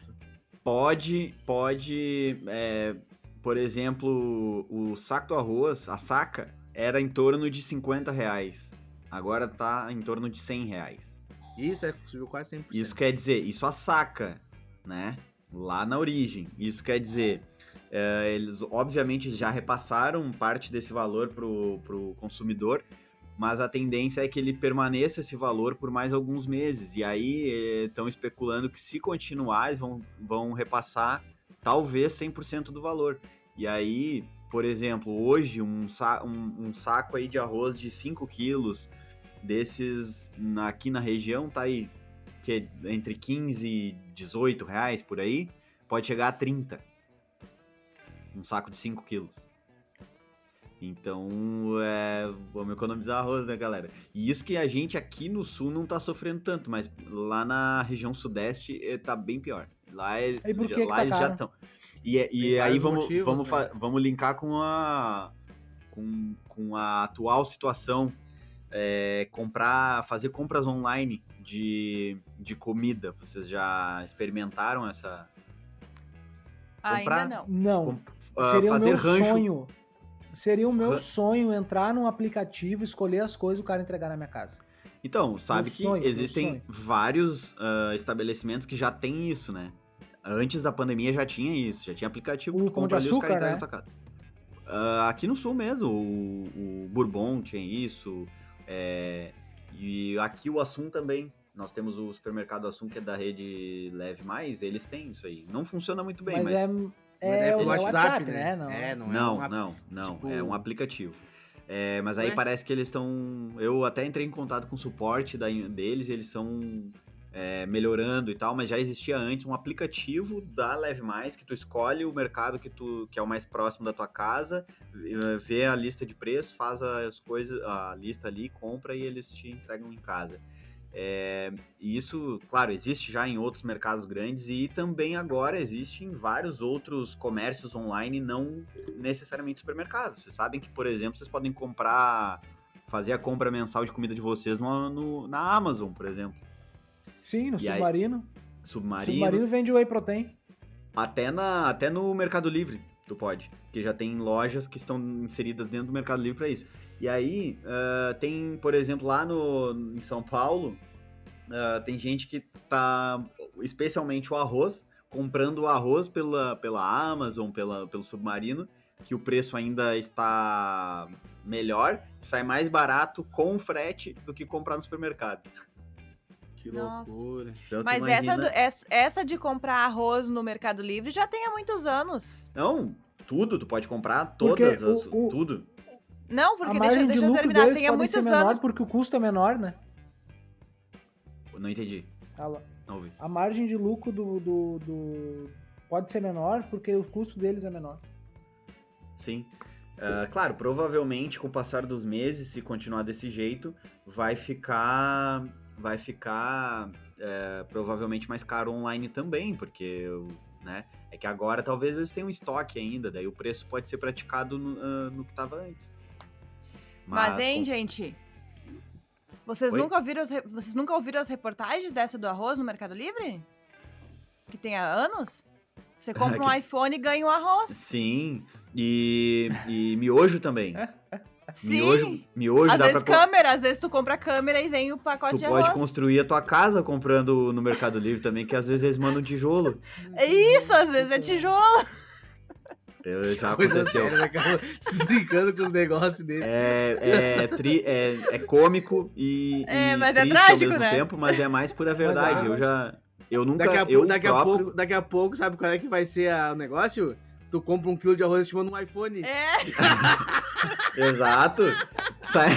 Pode, pode, é, por exemplo, o saco do arroz, a saca, era em torno de 50 reais. Agora tá em torno de 100 reais. Isso, é, subiu quase 100%. Isso quer dizer, isso a saca, né? Lá na origem. Isso quer dizer, é, eles obviamente já repassaram parte desse valor pro, pro consumidor, mas a tendência é que ele permaneça esse valor por mais alguns meses. E aí estão especulando que se continuar, eles vão, vão repassar talvez 100% do valor. E aí, por exemplo, hoje um, sa um, um saco aí de arroz de 5 quilos desses na- aqui na região tá aí que é entre 15 e 18 reais por aí, pode chegar a 30. Um saco de 5 quilos. Então, é, vamos economizar arroz, né, galera? E isso que a gente aqui no sul não tá sofrendo tanto, mas lá na região sudeste eh, tá bem pior. Lá, é, E por já- que que lá tá eles já estão. E, é- e aí vamos, motivos, vamos, né? vamos linkar com a, com, com a atual situação. É, comprar, fazer compras online de, de comida. Vocês já experimentaram essa? Comprar- Ainda não. Não. com- ah, Seria o fazer meu rancho. sonho. Seria o meu Ran- sonho entrar num aplicativo, escolher as coisas e o cara entregar na minha casa. Então, sabe Meu que sonho, existem vários ah, estabelecimentos que já tem isso, né? Antes da pandemia já tinha isso, já tinha aplicativo O Pão de compra ali, os caras Açúcar, entregam na tua casa. Ah, aqui no sul mesmo, o, o Bourbon tinha isso, é, e aqui o Assum também. Nós temos o supermercado Assum, que é da rede Leve Mais, eles têm isso aí. Não funciona muito bem, mas, mas... é, é, o pelo WhatsApp, né? Não. É, não, Não, é um não, não. tipo- É um aplicativo. É, mas aí Ué? parece que eles estão. Eu até entrei em contato com o suporte da- deles, e eles estão é, melhorando e tal, mas já existia antes um aplicativo da Leve Mais que tu escolhe o mercado que tu que é o mais próximo da tua casa, eh, vê a lista de preços, faz as coisas, a lista ali, compra e eles te entregam em casa. É, e isso, claro, existe já em outros mercados grandes e também agora existe em vários outros comércios online, não necessariamente supermercados. Vocês sabem que, por exemplo, vocês podem comprar, fazer a compra mensal de comida de vocês no, no- na Amazon, por exemplo. Sim, no E aí- Submarino. Submarino, Submarino vende whey protein. até, na, até no Mercado Livre tu pode, que já tem lojas que estão inseridas dentro do Mercado Livre para isso. E aí ah, tem, por exemplo, lá no, em São Paulo, ah, tem gente que tá, especialmente o arroz, comprando o arroz pela, pela Amazon, pela, pelo Submarino, que o preço ainda está melhor, sai mais barato com frete do que comprar no supermercado. Que Nossa. loucura. Então, Mas imagina- essa, do- essa, essa de comprar arroz no Mercado Livre já tem há muitos anos. Não, tudo, tu pode comprar Porque todas, as, o- o- tudo. Não, porque deixa, deixa de eu lucro terminar. Tem há muitos anos. porque o custo é menor, né? Não entendi. A, Não ouvi. a margem de lucro do, do, do- pode ser menor porque o custo deles é menor. Sim. Ah, claro, provavelmente com o passar dos meses, se continuar desse jeito, vai ficar. Vai ficar é, provavelmente mais caro online também, porque né, é que agora talvez eles tenham estoque ainda, daí o preço pode ser praticado no, ah, no que estava antes. Mas, hein, com- gente? Vocês Oi? nunca, ouviram as, vocês nunca ouviram as reportagens dessa do arroz no Mercado Livre? Que tem há anos? Você compra um iPhone e ganha um arroz. Sim, e, e miojo também. Sim. Miojo, miojo Às dá vezes pra. câmera, às vezes tu compra a câmera e vem o pacote Tu de pode arroz. construir a tua casa comprando no Mercado Livre também, que às vezes eles mandam tijolo. É Isso, às vezes é tijolo. Eu- Já aconteceu. né? Se brincando com os negócios dele. É, é, tri- é, é cômico e, É, e mas é triste trágico, ao mesmo né? tempo, mas é mais pura é verdade. eu verdade. já. Eu nunca. Daqui, a, eu daqui, a próprio- pouco, daqui a pouco, sabe qual é que vai ser a- o negócio? Tu compra um quilo de arroz e te manda um iPhone. É, Exato. Sai,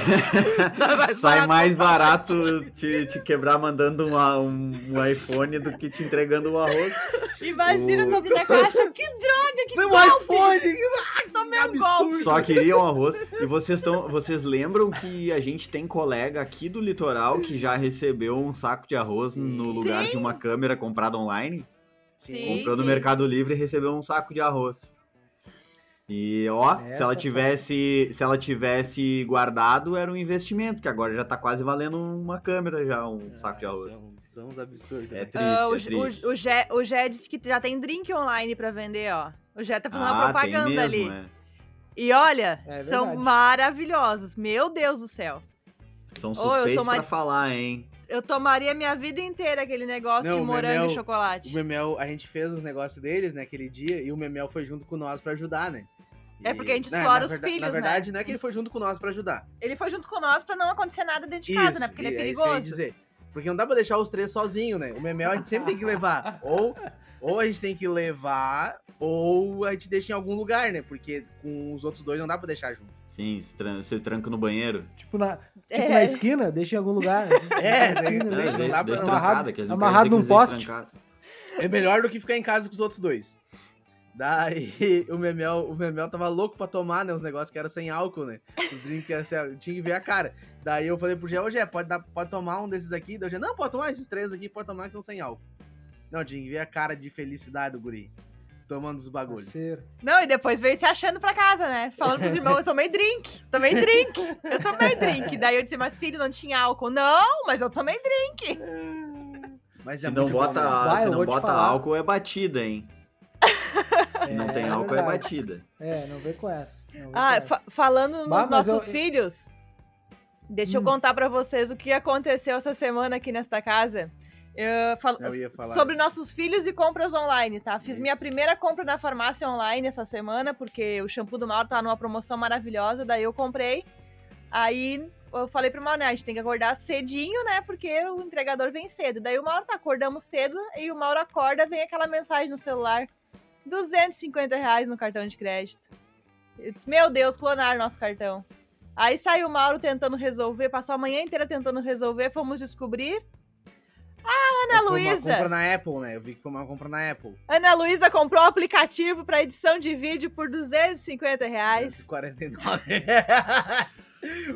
Vai sai parar mais barato te, te quebrar mandando uma- um, um iPhone do que te entregando o arroz. imagina O- o nome da caixa. Que droga, que Foi um golpe! iPhone! Tomei um golpe. Só queriam arroz. E vocês, tão, vocês lembram que a gente tem colega aqui do litoral que já recebeu um saco de arroz no lugar Sim. de uma câmera comprada online? Sim, Comprou no sim. Mercado Livre e recebeu um saco de arroz. E ó, se Essa ela foi- tivesse, se ela tivesse guardado, era um investimento, que agora já tá quase valendo uma câmera já, um saco de arroz. São, são uns absurdos. É né? triste, Ah, o, é triste. o, o, Gé, o Gé disse que já tem drink online pra vender, ó. O Gé tá fazendo uma Ah, tem propaganda mesmo, ali. é. E olha, É são maravilhosos. Meu Deus do céu. São suspeitos tomar- pra falar, hein? Eu tomaria minha vida inteira aquele negócio Não, de morango Memel- e chocolate. O Memel, a gente fez os negócios deles naquele dia e o Memel foi junto com nós pra ajudar, né? É porque a gente Não, explora na os filhos, Na né? verdade, não é que ele Isso. foi junto com nós pra ajudar. Ele foi junto com nós pra não acontecer nada dentro de casa, né? Porque ele é e isso que eu ia perigoso. dizer. Porque não dá pra deixar os três sozinhos, né? O Memel a gente sempre tem que levar. Ou, ou a gente tem que levar, ou a gente deixa em algum lugar, né? Porque com os outros dois não dá pra deixar junto. Sim, se tran- tranca no banheiro. Tipo, na, tipo É. na esquina, deixa em algum lugar. É, Na esquina, Não, né? deixa- deixa Amarrado- aqueles amarrado num poste. trancado. É melhor do que ficar em casa com os outros dois. Daí o Memel, o Memel tava louco pra tomar, né? Os negócios que eram sem álcool, né? Os drinks que eram sem álcool. Tinha que ver a cara. Daí eu falei pro Gé, ô Gé, pode, dar, pode tomar um desses aqui? Daí o Gé, não, pode tomar esses três aqui, pode tomar que estão sem álcool. Não, tinha que ver a cara de felicidade do guri. Tomando os bagulhos. Parceiro. Não, e depois veio se achando pra casa, né? Falando pros irmãos, eu tomei drink, tomei drink, eu tomei drink. Daí eu disse, mas filho, não tinha álcool. Não, mas eu tomei drink. Mas Se é não muito bota, bom, né? Se eu não bota álcool, é batida, hein? Se não tem álcool, é verdade. batida. É, não vem com essa. não vem Ah, com fa- falando nos mas nossos eu- filhos, deixa eu Hum. contar pra vocês o que aconteceu essa semana aqui nesta casa. Eu falo- Eu ia falar. sobre nossos filhos e compras online, tá? Fiz Isso. minha primeira compra na farmácia online essa semana, porque o shampoo do Mauro tá numa promoção maravilhosa, daí eu comprei. Aí eu falei pro Mauro, né, a gente tem que acordar cedinho, né, porque o entregador vem cedo. Daí o Mauro tá, acordamos cedo, e o Mauro acorda, vem aquela mensagem no celular, 250 reais no cartão de crédito. Eu disse, meu Deus, clonaram nosso cartão. Aí saiu o Mauro tentando resolver, passou a manhã inteira tentando resolver, fomos descobrir. Ana Foi uma Luísa! compra na Apple, né? Eu vi que foi uma compra na Apple. Ana Luísa comprou um aplicativo para edição de vídeo por 250 reais. 49 reais.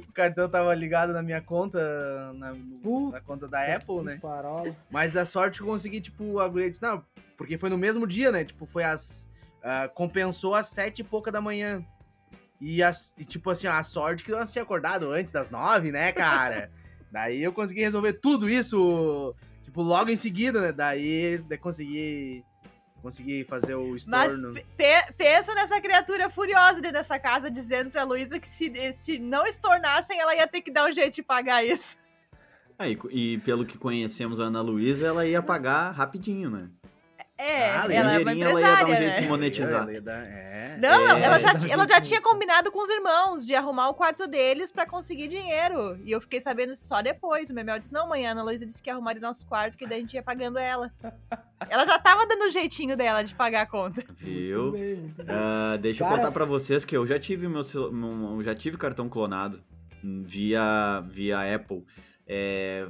O cartão tava ligado na minha conta, na, na conta da. Apple, né? Parola. Mas a sorte que eu consegui, tipo, a guria disse, não, porque foi no mesmo dia, né? Tipo, foi às. ah, compensou às sete e pouca da manhã. E, as, e, tipo assim, ó, a sorte que nós tínhamos acordado antes das nove, né, cara? Daí eu consegui resolver tudo isso, tipo, logo em seguida, né? Daí, daí consegui. Consegui fazer o Mas estorno. pe- pe- pensa nessa criatura furiosa dentro dessa casa dizendo pra Luísa que se, se não estornassem, ela ia ter que dar um jeito de pagar isso. Ah, e, e pelo que conhecemos a Ana Luísa, ela ia pagar rapidinho, né? É, Ah, ela é uma Dinheirinho, ela ia dar um empresária, jeito de né? monetizar. Ela dar- É. Não, É, ela, já, ela já tinha combinado com os irmãos de arrumar o quarto deles pra conseguir dinheiro. E eu fiquei sabendo só depois. O Memel disse, não, amanhã a Ana Luísa disse que ia arrumar o nosso quarto, que daí a gente ia pagando ela. Ela já tava dando o jeitinho dela de pagar a conta. Viu? Muito bem, muito bem. Ah, deixa eu Cara- contar pra vocês que eu já tive meu, meu- eu já tive cartão clonado via via Apple. É,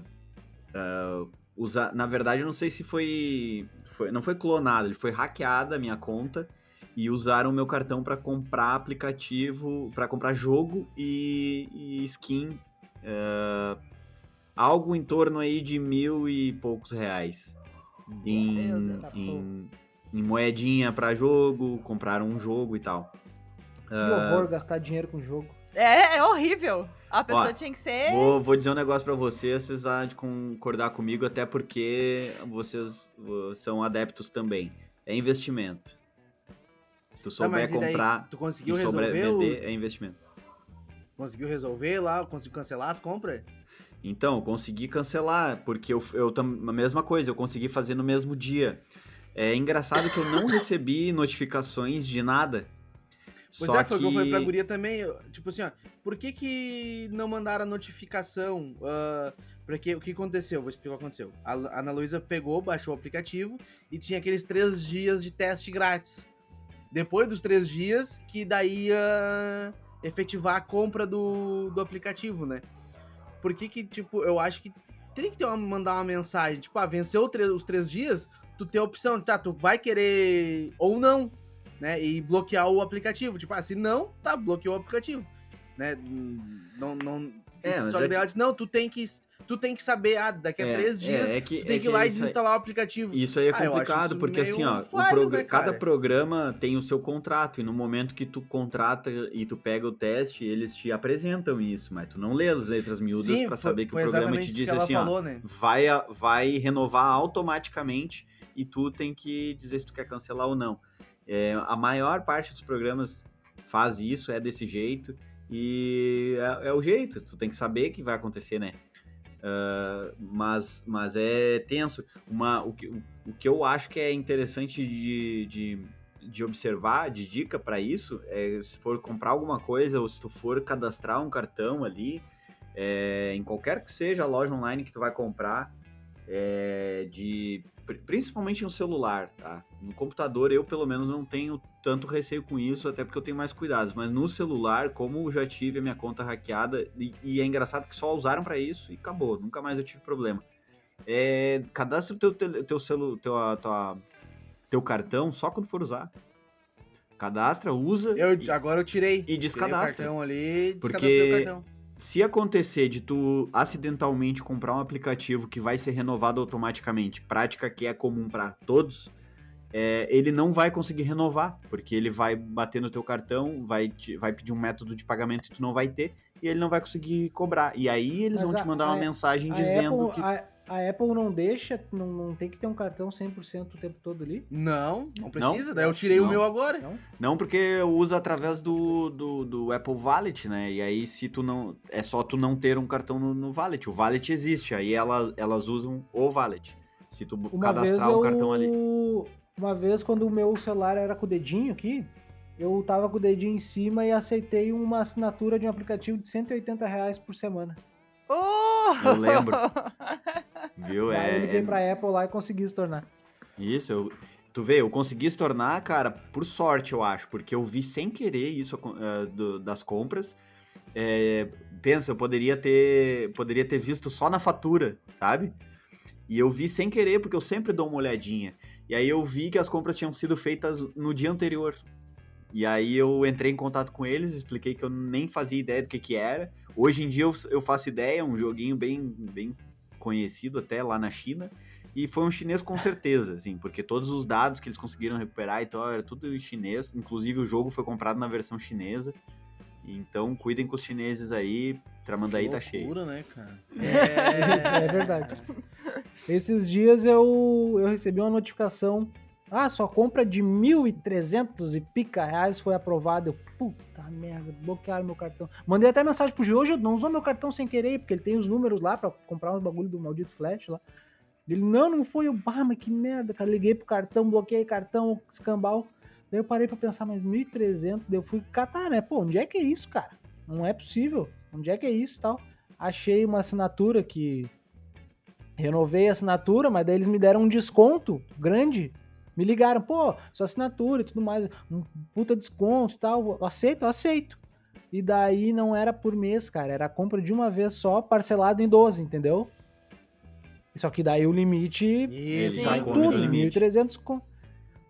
ah, usa, na verdade, eu não sei se foi, foi não foi clonado, ele foi hackeada a minha conta e usaram o meu cartão pra comprar aplicativo, pra comprar jogo e, e skin, ah, algo em torno aí de mil e poucos reais em, Deus. em, em moedinha pra jogo, compraram um jogo e tal. Que horror gastar dinheiro com jogo. É, é horrível. A pessoa Ó, tinha que ser. Vou, vou dizer um negócio pra vocês, vocês há de concordar comigo, até porque vocês são adeptos também. É investimento. Se tu Tá, souber e daí, comprar tu e conseguiu souber resolver, o- vender, é investimento. conseguiu resolver lá, conseguiu cancelar as compras? Então, eu consegui cancelar, porque eu, eu a mesma coisa, eu consegui fazer no mesmo dia. É engraçado que eu não recebi notificações de nada. Pois Só é, foi o que eu falei pra guria também. Tipo assim, ó, por que que não mandaram a notificação? ah, porque o que aconteceu? Vou explicar o que aconteceu. A Ana Luísa pegou, baixou o aplicativo e tinha aqueles três dias de teste grátis. Depois dos três dias, que daí ia efetivar a compra do, do aplicativo, né? Por que que, tipo, eu acho que teria que ter uma, mandar uma mensagem, tipo, ah, venceu o tre- os três dias, tu tem a opção, tá, tu vai querer ou não, né? E bloquear o aplicativo. Tipo, ah, se não, tá, bloqueou o aplicativo. Né? Não, não. É, que é daí que- ela disse, não, tu tem que. Tu tem que saber, ah, daqui a É, três dias, é, é que, tu tem é que ir lá e desinstalar o aplicativo. Isso aí é Ah, complicado, isso porque assim, ó, falho, prog- né, cada programa tem o seu contrato, e no momento que tu contrata e tu pega o teste, eles te apresentam isso, mas tu não lê as letras miúdas foi- saber que o programa te diz assim, ó, falou, né? vai, vai renovar automaticamente e tu tem que dizer se tu quer cancelar ou não. É, a maior parte dos programas faz isso, é desse jeito, e é, é o jeito, tu tem que saber que vai acontecer, né? Ah, mas, mas é tenso. Uma, o, que, o que eu acho que é interessante de, de, de observar, de dica para isso, é se for comprar alguma coisa ou se tu for cadastrar um cartão ali, é, em qualquer que seja a loja online que tu vai comprar, é, de pri- principalmente no celular, tá? No computador eu pelo menos não tenho tanto receio com isso, até porque eu tenho mais cuidados. Mas no celular, como já tive a minha conta hackeada e, e é engraçado que só usaram pra isso e acabou, nunca mais eu tive problema. É, cadastra o teu tele- teu celu, teu, a- tua- teu cartão só quando for usar. Cadastra, usa. Eu, e- agora eu tirei. e Tirei o descadastra. cartão ali, Porque- o cartão. Se acontecer de tu acidentalmente comprar um aplicativo que vai ser renovado automaticamente, prática que é comum para todos, é, ele não vai conseguir renovar, porque ele vai bater no teu cartão, vai, te- vai pedir um método de pagamento que tu não vai ter, e ele não vai conseguir cobrar. E aí eles Mas vão a- te mandar uma a- mensagem A dizendo Apple, que. a, a Apple não deixa, não, não tem que ter um cartão 100% o tempo todo ali? Não, não Não? precisa. Daí eu tirei Não. o meu agora. Não? Não, porque usa através do, do, do Apple Wallet, né? E aí, se tu não. É só tu não ter um cartão no, no Wallet. O Wallet existe, aí ela, elas usam o Wallet. Se tu Uma vez cadastrar eu... o cartão ali. Uma vez, quando o meu celular era com o dedinho aqui, eu tava com o dedinho em cima e aceitei uma assinatura de um aplicativo de 180 reais por semana. Oh! Eu lembro. Viu? Aí eu É, liguei é pra Apple lá e consegui se tornar. isso. Eu, tu vê, eu consegui se tornar, cara, por sorte, eu acho, porque eu vi sem querer isso eh, do- das compras. É, pensa, eu poderia ter, poderia ter visto só na fatura, sabe? E eu vi sem querer, porque eu sempre dou uma olhadinha. E aí eu vi que as compras tinham sido feitas no dia anterior. E aí eu entrei em contato com eles, expliquei que eu nem fazia ideia do que que era. Hoje em dia eu, eu faço ideia, é um joguinho bem, bem conhecido até lá na China. E foi um chinês com certeza, assim, porque todos os dados que eles conseguiram recuperar e tal, era tudo em chinês. Inclusive o jogo foi comprado na versão chinesa. Então cuidem com os chineses aí, Tramandaí tá cheio. loucura, né, cara? É verdade. Esses dias eu, eu recebi uma notificação. Ah, sua compra de 1.300 e pica reais foi aprovada. Eu, puta merda, bloquearam meu cartão. Mandei até mensagem pro Gil, hoje não usou meu cartão sem querer, porque ele tem os números lá pra comprar uns bagulho do maldito flash lá. Ele, não, não foi. Eu, bah, mas que merda, cara. Liguei pro cartão, bloqueei cartão, escambau. Daí eu parei pra pensar, mas 1.300, daí eu fui catar, né? Pô, onde é que é isso, cara? Não é possível. Onde é que é isso tal? Achei uma assinatura que renovei a assinatura, mas daí eles me deram um desconto grande. Me ligaram, pô, sua assinatura e tudo mais, um puta desconto e tal. Eu aceito, eu aceito. E daí não era por mês, cara, era a compra de uma vez só, parcelado em 12, entendeu? Só que daí o limite Isso, tá tudo, limite. 1.300 con-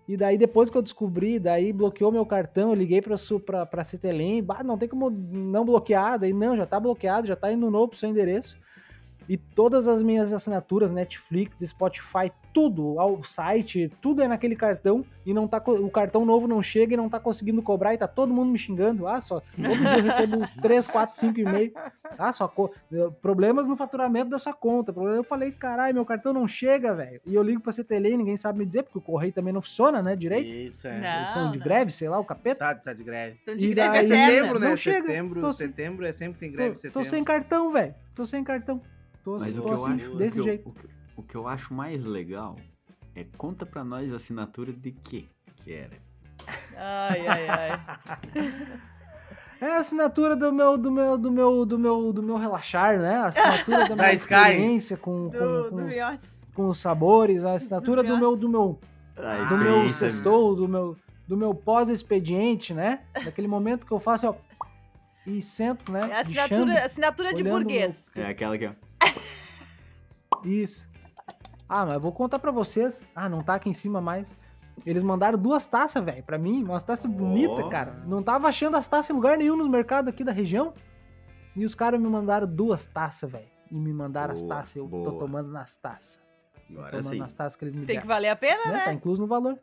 E daí depois que eu descobri, daí bloqueou meu cartão, eu liguei pra, pra, pra Cetelem, bah, não tem como não bloquear, daí não, já tá bloqueado, já tá indo novo pro seu endereço. E todas as minhas assinaturas, Netflix, Spotify, tudo, ao site, tudo é naquele cartão e não tá o cartão novo não chega e não tá conseguindo cobrar e tá todo mundo me xingando. Ah, só todo dia eu recebo 3, 4, 5 e-mails. Ah, só problemas no faturamento da sua conta. Problema- Eu falei, caralho, meu cartão não chega, velho. E eu ligo pra CTL e ninguém sabe me dizer, porque o correio também não funciona, né, direito. Isso, é. Não. Então, de não. greve, sei lá, o capeta. Tá, tá de greve. Estão de E greve daí- É setembro, né? Não chega. Setembro, Tô setembro é sempre tem greve, Tô, setembro. tô sem cartão, velho. Tô sem cartão. Tô, Mas o tô que eu assim, acho, desse o que eu- jeito. o que- o que eu acho mais legal é conta pra nós a assinatura de quê que era. Ai, ai, ai. É a assinatura do meu, do meu, do meu, do meu, do meu relaxar, né? A assinatura da minha experiência com, com, Do, com, do os, com os sabores, a assinatura do meu, do meu, do meu sextou, do meu, do meu pós-expediente, né? Daquele momento que eu faço, ó, e sento, né? É a assinatura, assinatura de burguês. É aquela que, ó. Isso. Ah, mas eu vou contar pra vocês. Ah, não tá aqui em cima mais. Eles mandaram duas taças, velho, pra mim. Umas taças bonitas, cara. Não tava achando as taças em lugar nenhum nos mercados aqui da região. E os caras me mandaram duas taças, velel E me mandaram as Boa, taças. Eu tô boa. tomando nas taças. Tô Agora tomando sim. nas taças que eles me Tem que deram. valer a pena, Né? Tá né? incluso no valor.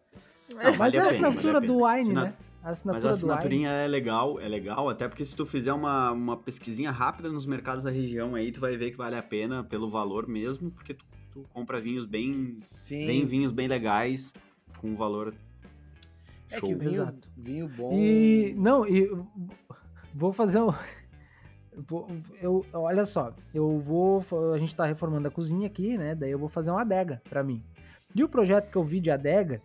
Não, Mas vale é a a pena, assinatura vale do. Wine, Assina- né? A Mas assinatura a do Wine. assinaturinha é legal, é legal, até porque se tu fizer uma, uma pesquisinha rápida nos mercados da região aí, tu vai ver que vale a pena pelo valor mesmo, porque tu, tu compra vinhos bem, Sim. bem vinhos bem legais, com valor É show. que vinho, Exato. vinho bom. E não, e eu vou fazer um vou- eu, olha só, eu vou a gente tá reformando a cozinha aqui, né? Daí eu vou fazer uma adega pra mim. E o projeto que eu vi de adega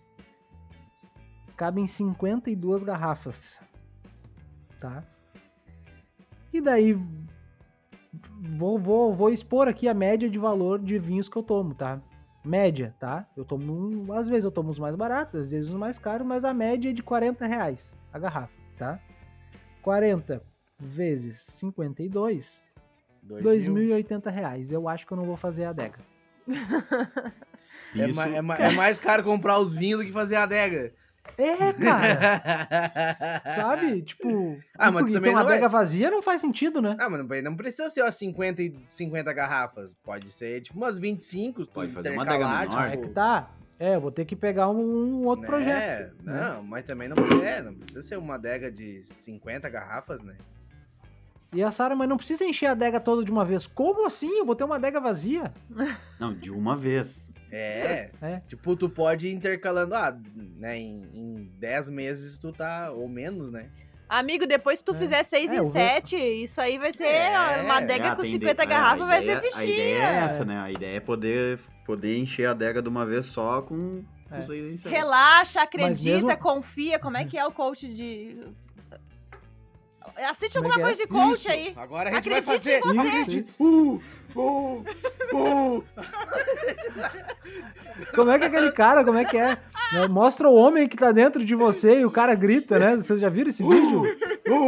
cabem 52 garrafas. Tá? E daí vou, vou, vou expor aqui a média de valor de vinhos que eu tomo, tá? Média, tá? Eu tomo, um- às vezes eu tomo os mais baratos, às vezes os mais caros, mas a média é de 40 reais a garrafa, tá? 40 vezes 52, Dois 2.080 reais. Eu acho que eu não vou fazer a adega. É, ma- é ma- é mais caro comprar os vinhos do que fazer a adega. É, cara, sabe? Tipo, Ah, mas também uma é- adega vazia não faz sentido, né? Ah, mas não, não precisa ser ó, 50, e 50 garrafas. Pode ser tipo umas 25. tu Pode fazer uma adega menor. É tipo, que tá. É, eu vou ter que pegar um, um outro né? projeto. né? Não, mas também não, é, não precisa ser uma adega de 50 garrafas, né? E a Sara, mas não precisa encher a adega toda de uma vez. Como assim? Eu vou ter uma adega vazia? Não, de uma vez. É, É. tipo, tu pode ir intercalando, ah, né, em, em 10 meses tu tá, ou menos, né? Amigo, depois que tu É. fizer 6 É, em eu vou- 7, isso aí vai ser É, uma adega É, com tem 50 de- garrafas, vai ser fichinha. A ideia é essa, né? A ideia é poder, poder encher a adega de uma vez só com É. os seis em sete. Relaxa, acredita, mesmo- confia. Como é que é o coach de. Assiste é alguma é? coisa de coach Isso, aí. Agora a gente Acredite vai fazer. em isso. Uh, uh, uh. Como é que é aquele cara, como é que é? Né, Mostra o homem que tá dentro de você e o cara grita, né? Vocês já viram esse vídeo?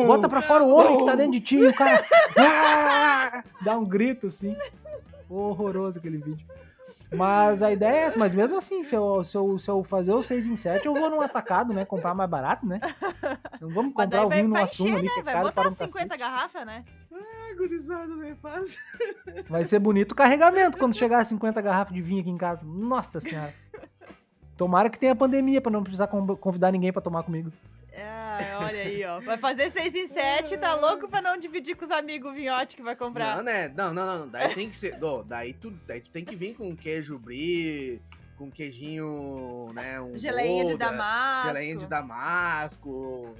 Bota pra fora o homem que tá dentro de ti e o cara "Ah!" dá um grito assim. Horroroso aquele vídeo. Mas a ideia é essa, mas mesmo assim, se eu, se eu, se eu fazer o 6 em 7, eu vou num atacado, né? Comprar mais barato, né? Não vamos comprar o vinho no assumo encher, ali, né? que é Vai caro para botar um 50 cacete. garrafas, né? Ah, gurizada, não é fácil. Vai ser bonito o carregamento quando chegar a 50 garrafas de vinho aqui em casa. Nossa senhora. Tomara que tenha pandemia pra não precisar con- convidar ninguém pra tomar comigo. Ah, olha aí, ó. Vai fazer 6 em 7, tá louco pra não dividir com os amigos o vinhote que vai comprar. Não, né? Não, não, não. Daí tem que ser. Ô, daí, tu, daí tu tem que vir com queijo brie, com queijinho, né? Um Geleinha de Gouda, damasco. Geleinha de damasco,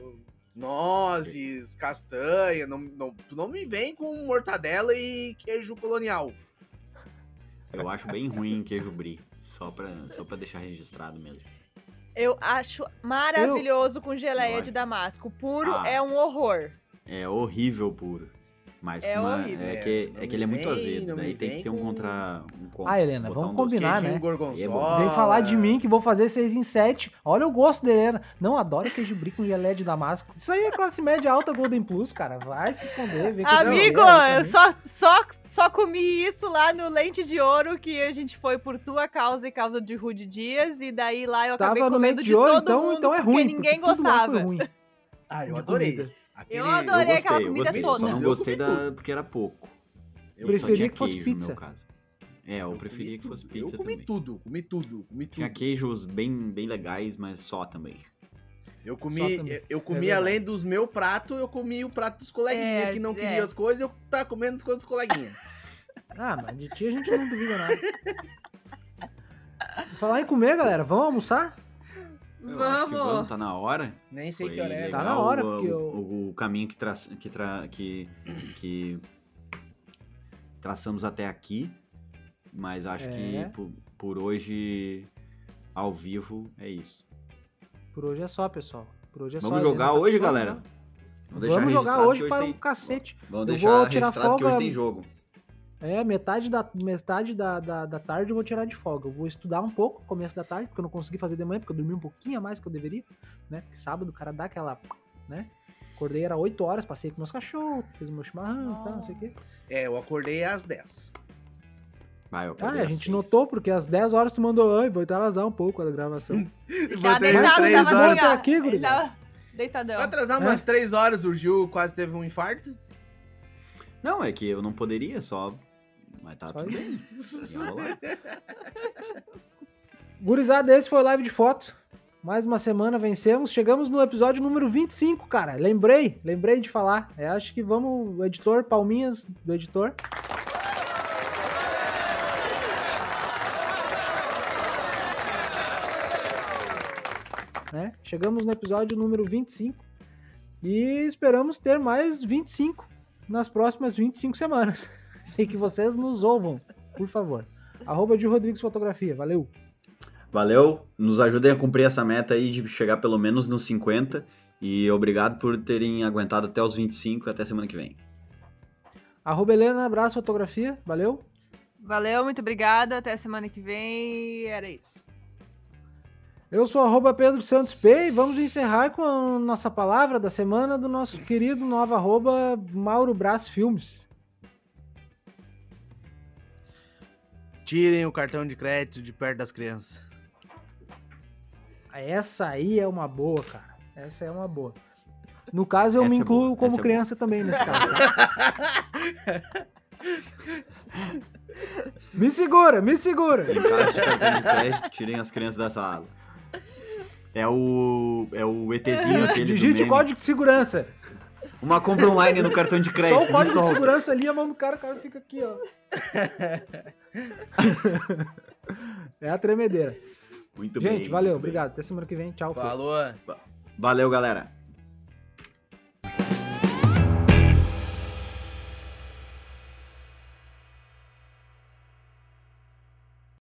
nozes, castanha. Não, não, tu não me vem com mortadela e queijo colonial. Eu acho bem ruim queijo brie. Só pra, só pra deixar registrado mesmo. Eu acho maravilhoso com geleia Eu de damasco. Puro Ah. é um horror. É horrível puro. Mas É uma- horrível. É, É, que, é que ele é muito vem- azedo. Daí tem vem que ter um contra. Um contra Ah, Helena, vamos um combinar, Queijinho né? gorgonzola. Vem falar de mim que vou fazer 6 em 7. Olha o gosto da Helena. Não, adoro queijo brie com geleia de damasco. Isso aí é classe média alta Golden Plus, cara. Vai se esconder. Vê que esse Amigo, eu só, só, só comi isso lá no Lente de Ouro, que a gente foi por tua causa e causa de Rude Dias, e daí lá eu acabei Tava no comendo de de ouro, todo então, mundo, então é porque ruim. ninguém porque tudo lá gostava. Ruim Ah, eu adorei. Aquele- Eu adorei eu aquela gostei, eu comida gostei. toda. Só não Eu gostei da, porque era pouco. Eu Preferia tinha que fosse pizza. meu caso. É, eu preferia que fosse Eu pizza comi também. tudo, comi tudo, comi Tinha tudo. queijos bem, bem legais, mas só também. Eu comi, também. eu, eu É comi verdade. além dos meus pratos, eu comi o prato dos coleguinhas É, que não é. queriam as coisas, eu tava comendo as coisas dos coleguinhas. Ah, mas de ti a gente não duvida nada. Falar em comer, galera. Vamos almoçar? Eu vamos, Vamos! tá na hora. Nem sei Foi que hora é. Tá na hora, o, porque eu- o, o caminho que, tra que, tra que, que traçamos até aqui. Mas acho É. que por, por hoje, ao vivo, é isso. Por hoje é só, pessoal. Por hoje é só. Vamos Helena jogar hoje, sono, galera? né? Deixar Vamos jogar hoje para tem- um cacete. Vamos Eu deixar vou tirar registrado que folga- hoje tem jogo. É, metade da, metade da, da, da tarde eu vou tirar de folga. Eu vou estudar um pouco, começo da tarde, porque eu não consegui fazer de manhã, porque eu dormi um pouquinho a mais que eu deveria, né? Porque sábado o cara dá aquela, né? Acordei, era 8 horas, passei com meus cachorros, fiz o meu chimarrão e tal, não sei o quê. É, eu acordei às 10. Vai, eu Ah, a gente seis. notou, porque às 10 horas tu mandou, ai, vou atrasar um pouco a gravação. Tava deitado, tava horas. assim. Tá aqui, Ele tava deitadão. Vai atrasar É. umas 3 horas, o Gil quase teve um infarto. Não, é que eu não poderia, só. Mas tá Só tudo bem. Ia rolar. Gurizada, esse foi o live de foto. Mais uma semana vencemos. Chegamos no episódio número 25, cara. Lembrei, lembrei de falar. Eu acho que vamos, editor, palminhas do editor. Né? Chegamos no episódio número 25 e esperamos ter mais 25 nas próximas 25 semanas. E que vocês nos ouvam, por favor. Arroba de Rodrigues Fotografia. Valeu! Valeu, nos ajudem a cumprir essa meta aí de chegar pelo menos nos 50. E obrigado por terem aguentado até os 25 até semana que vem. Arroba Helena, abraço, fotografia, valeu. Valeu, muito obrigada. Até semana que vem. Era isso. Eu sou arroba Pedro Santos P e vamos encerrar com a nossa palavra da semana do nosso querido novo arroba Mauro Brás Filmes. Tirem o cartão de crédito de perto das crianças. Essa aí é uma boa, cara. Essa é uma boa. No caso, eu Essa me é incluo como essa é criança também nesse caso. tá? me segura, me segura. Crédito, tirem as crianças da sala. É o. É o ETzinho do Digite o código de segurança. Uma compra online no cartão de crédito. Só o código de segurança ali, a mão do cara, o cara fica aqui, ó. é a tremedeira. Muito Gente, bem. valeu, muito bem. obrigado. Até semana que vem. Tchau. Falou. Valeu, galera.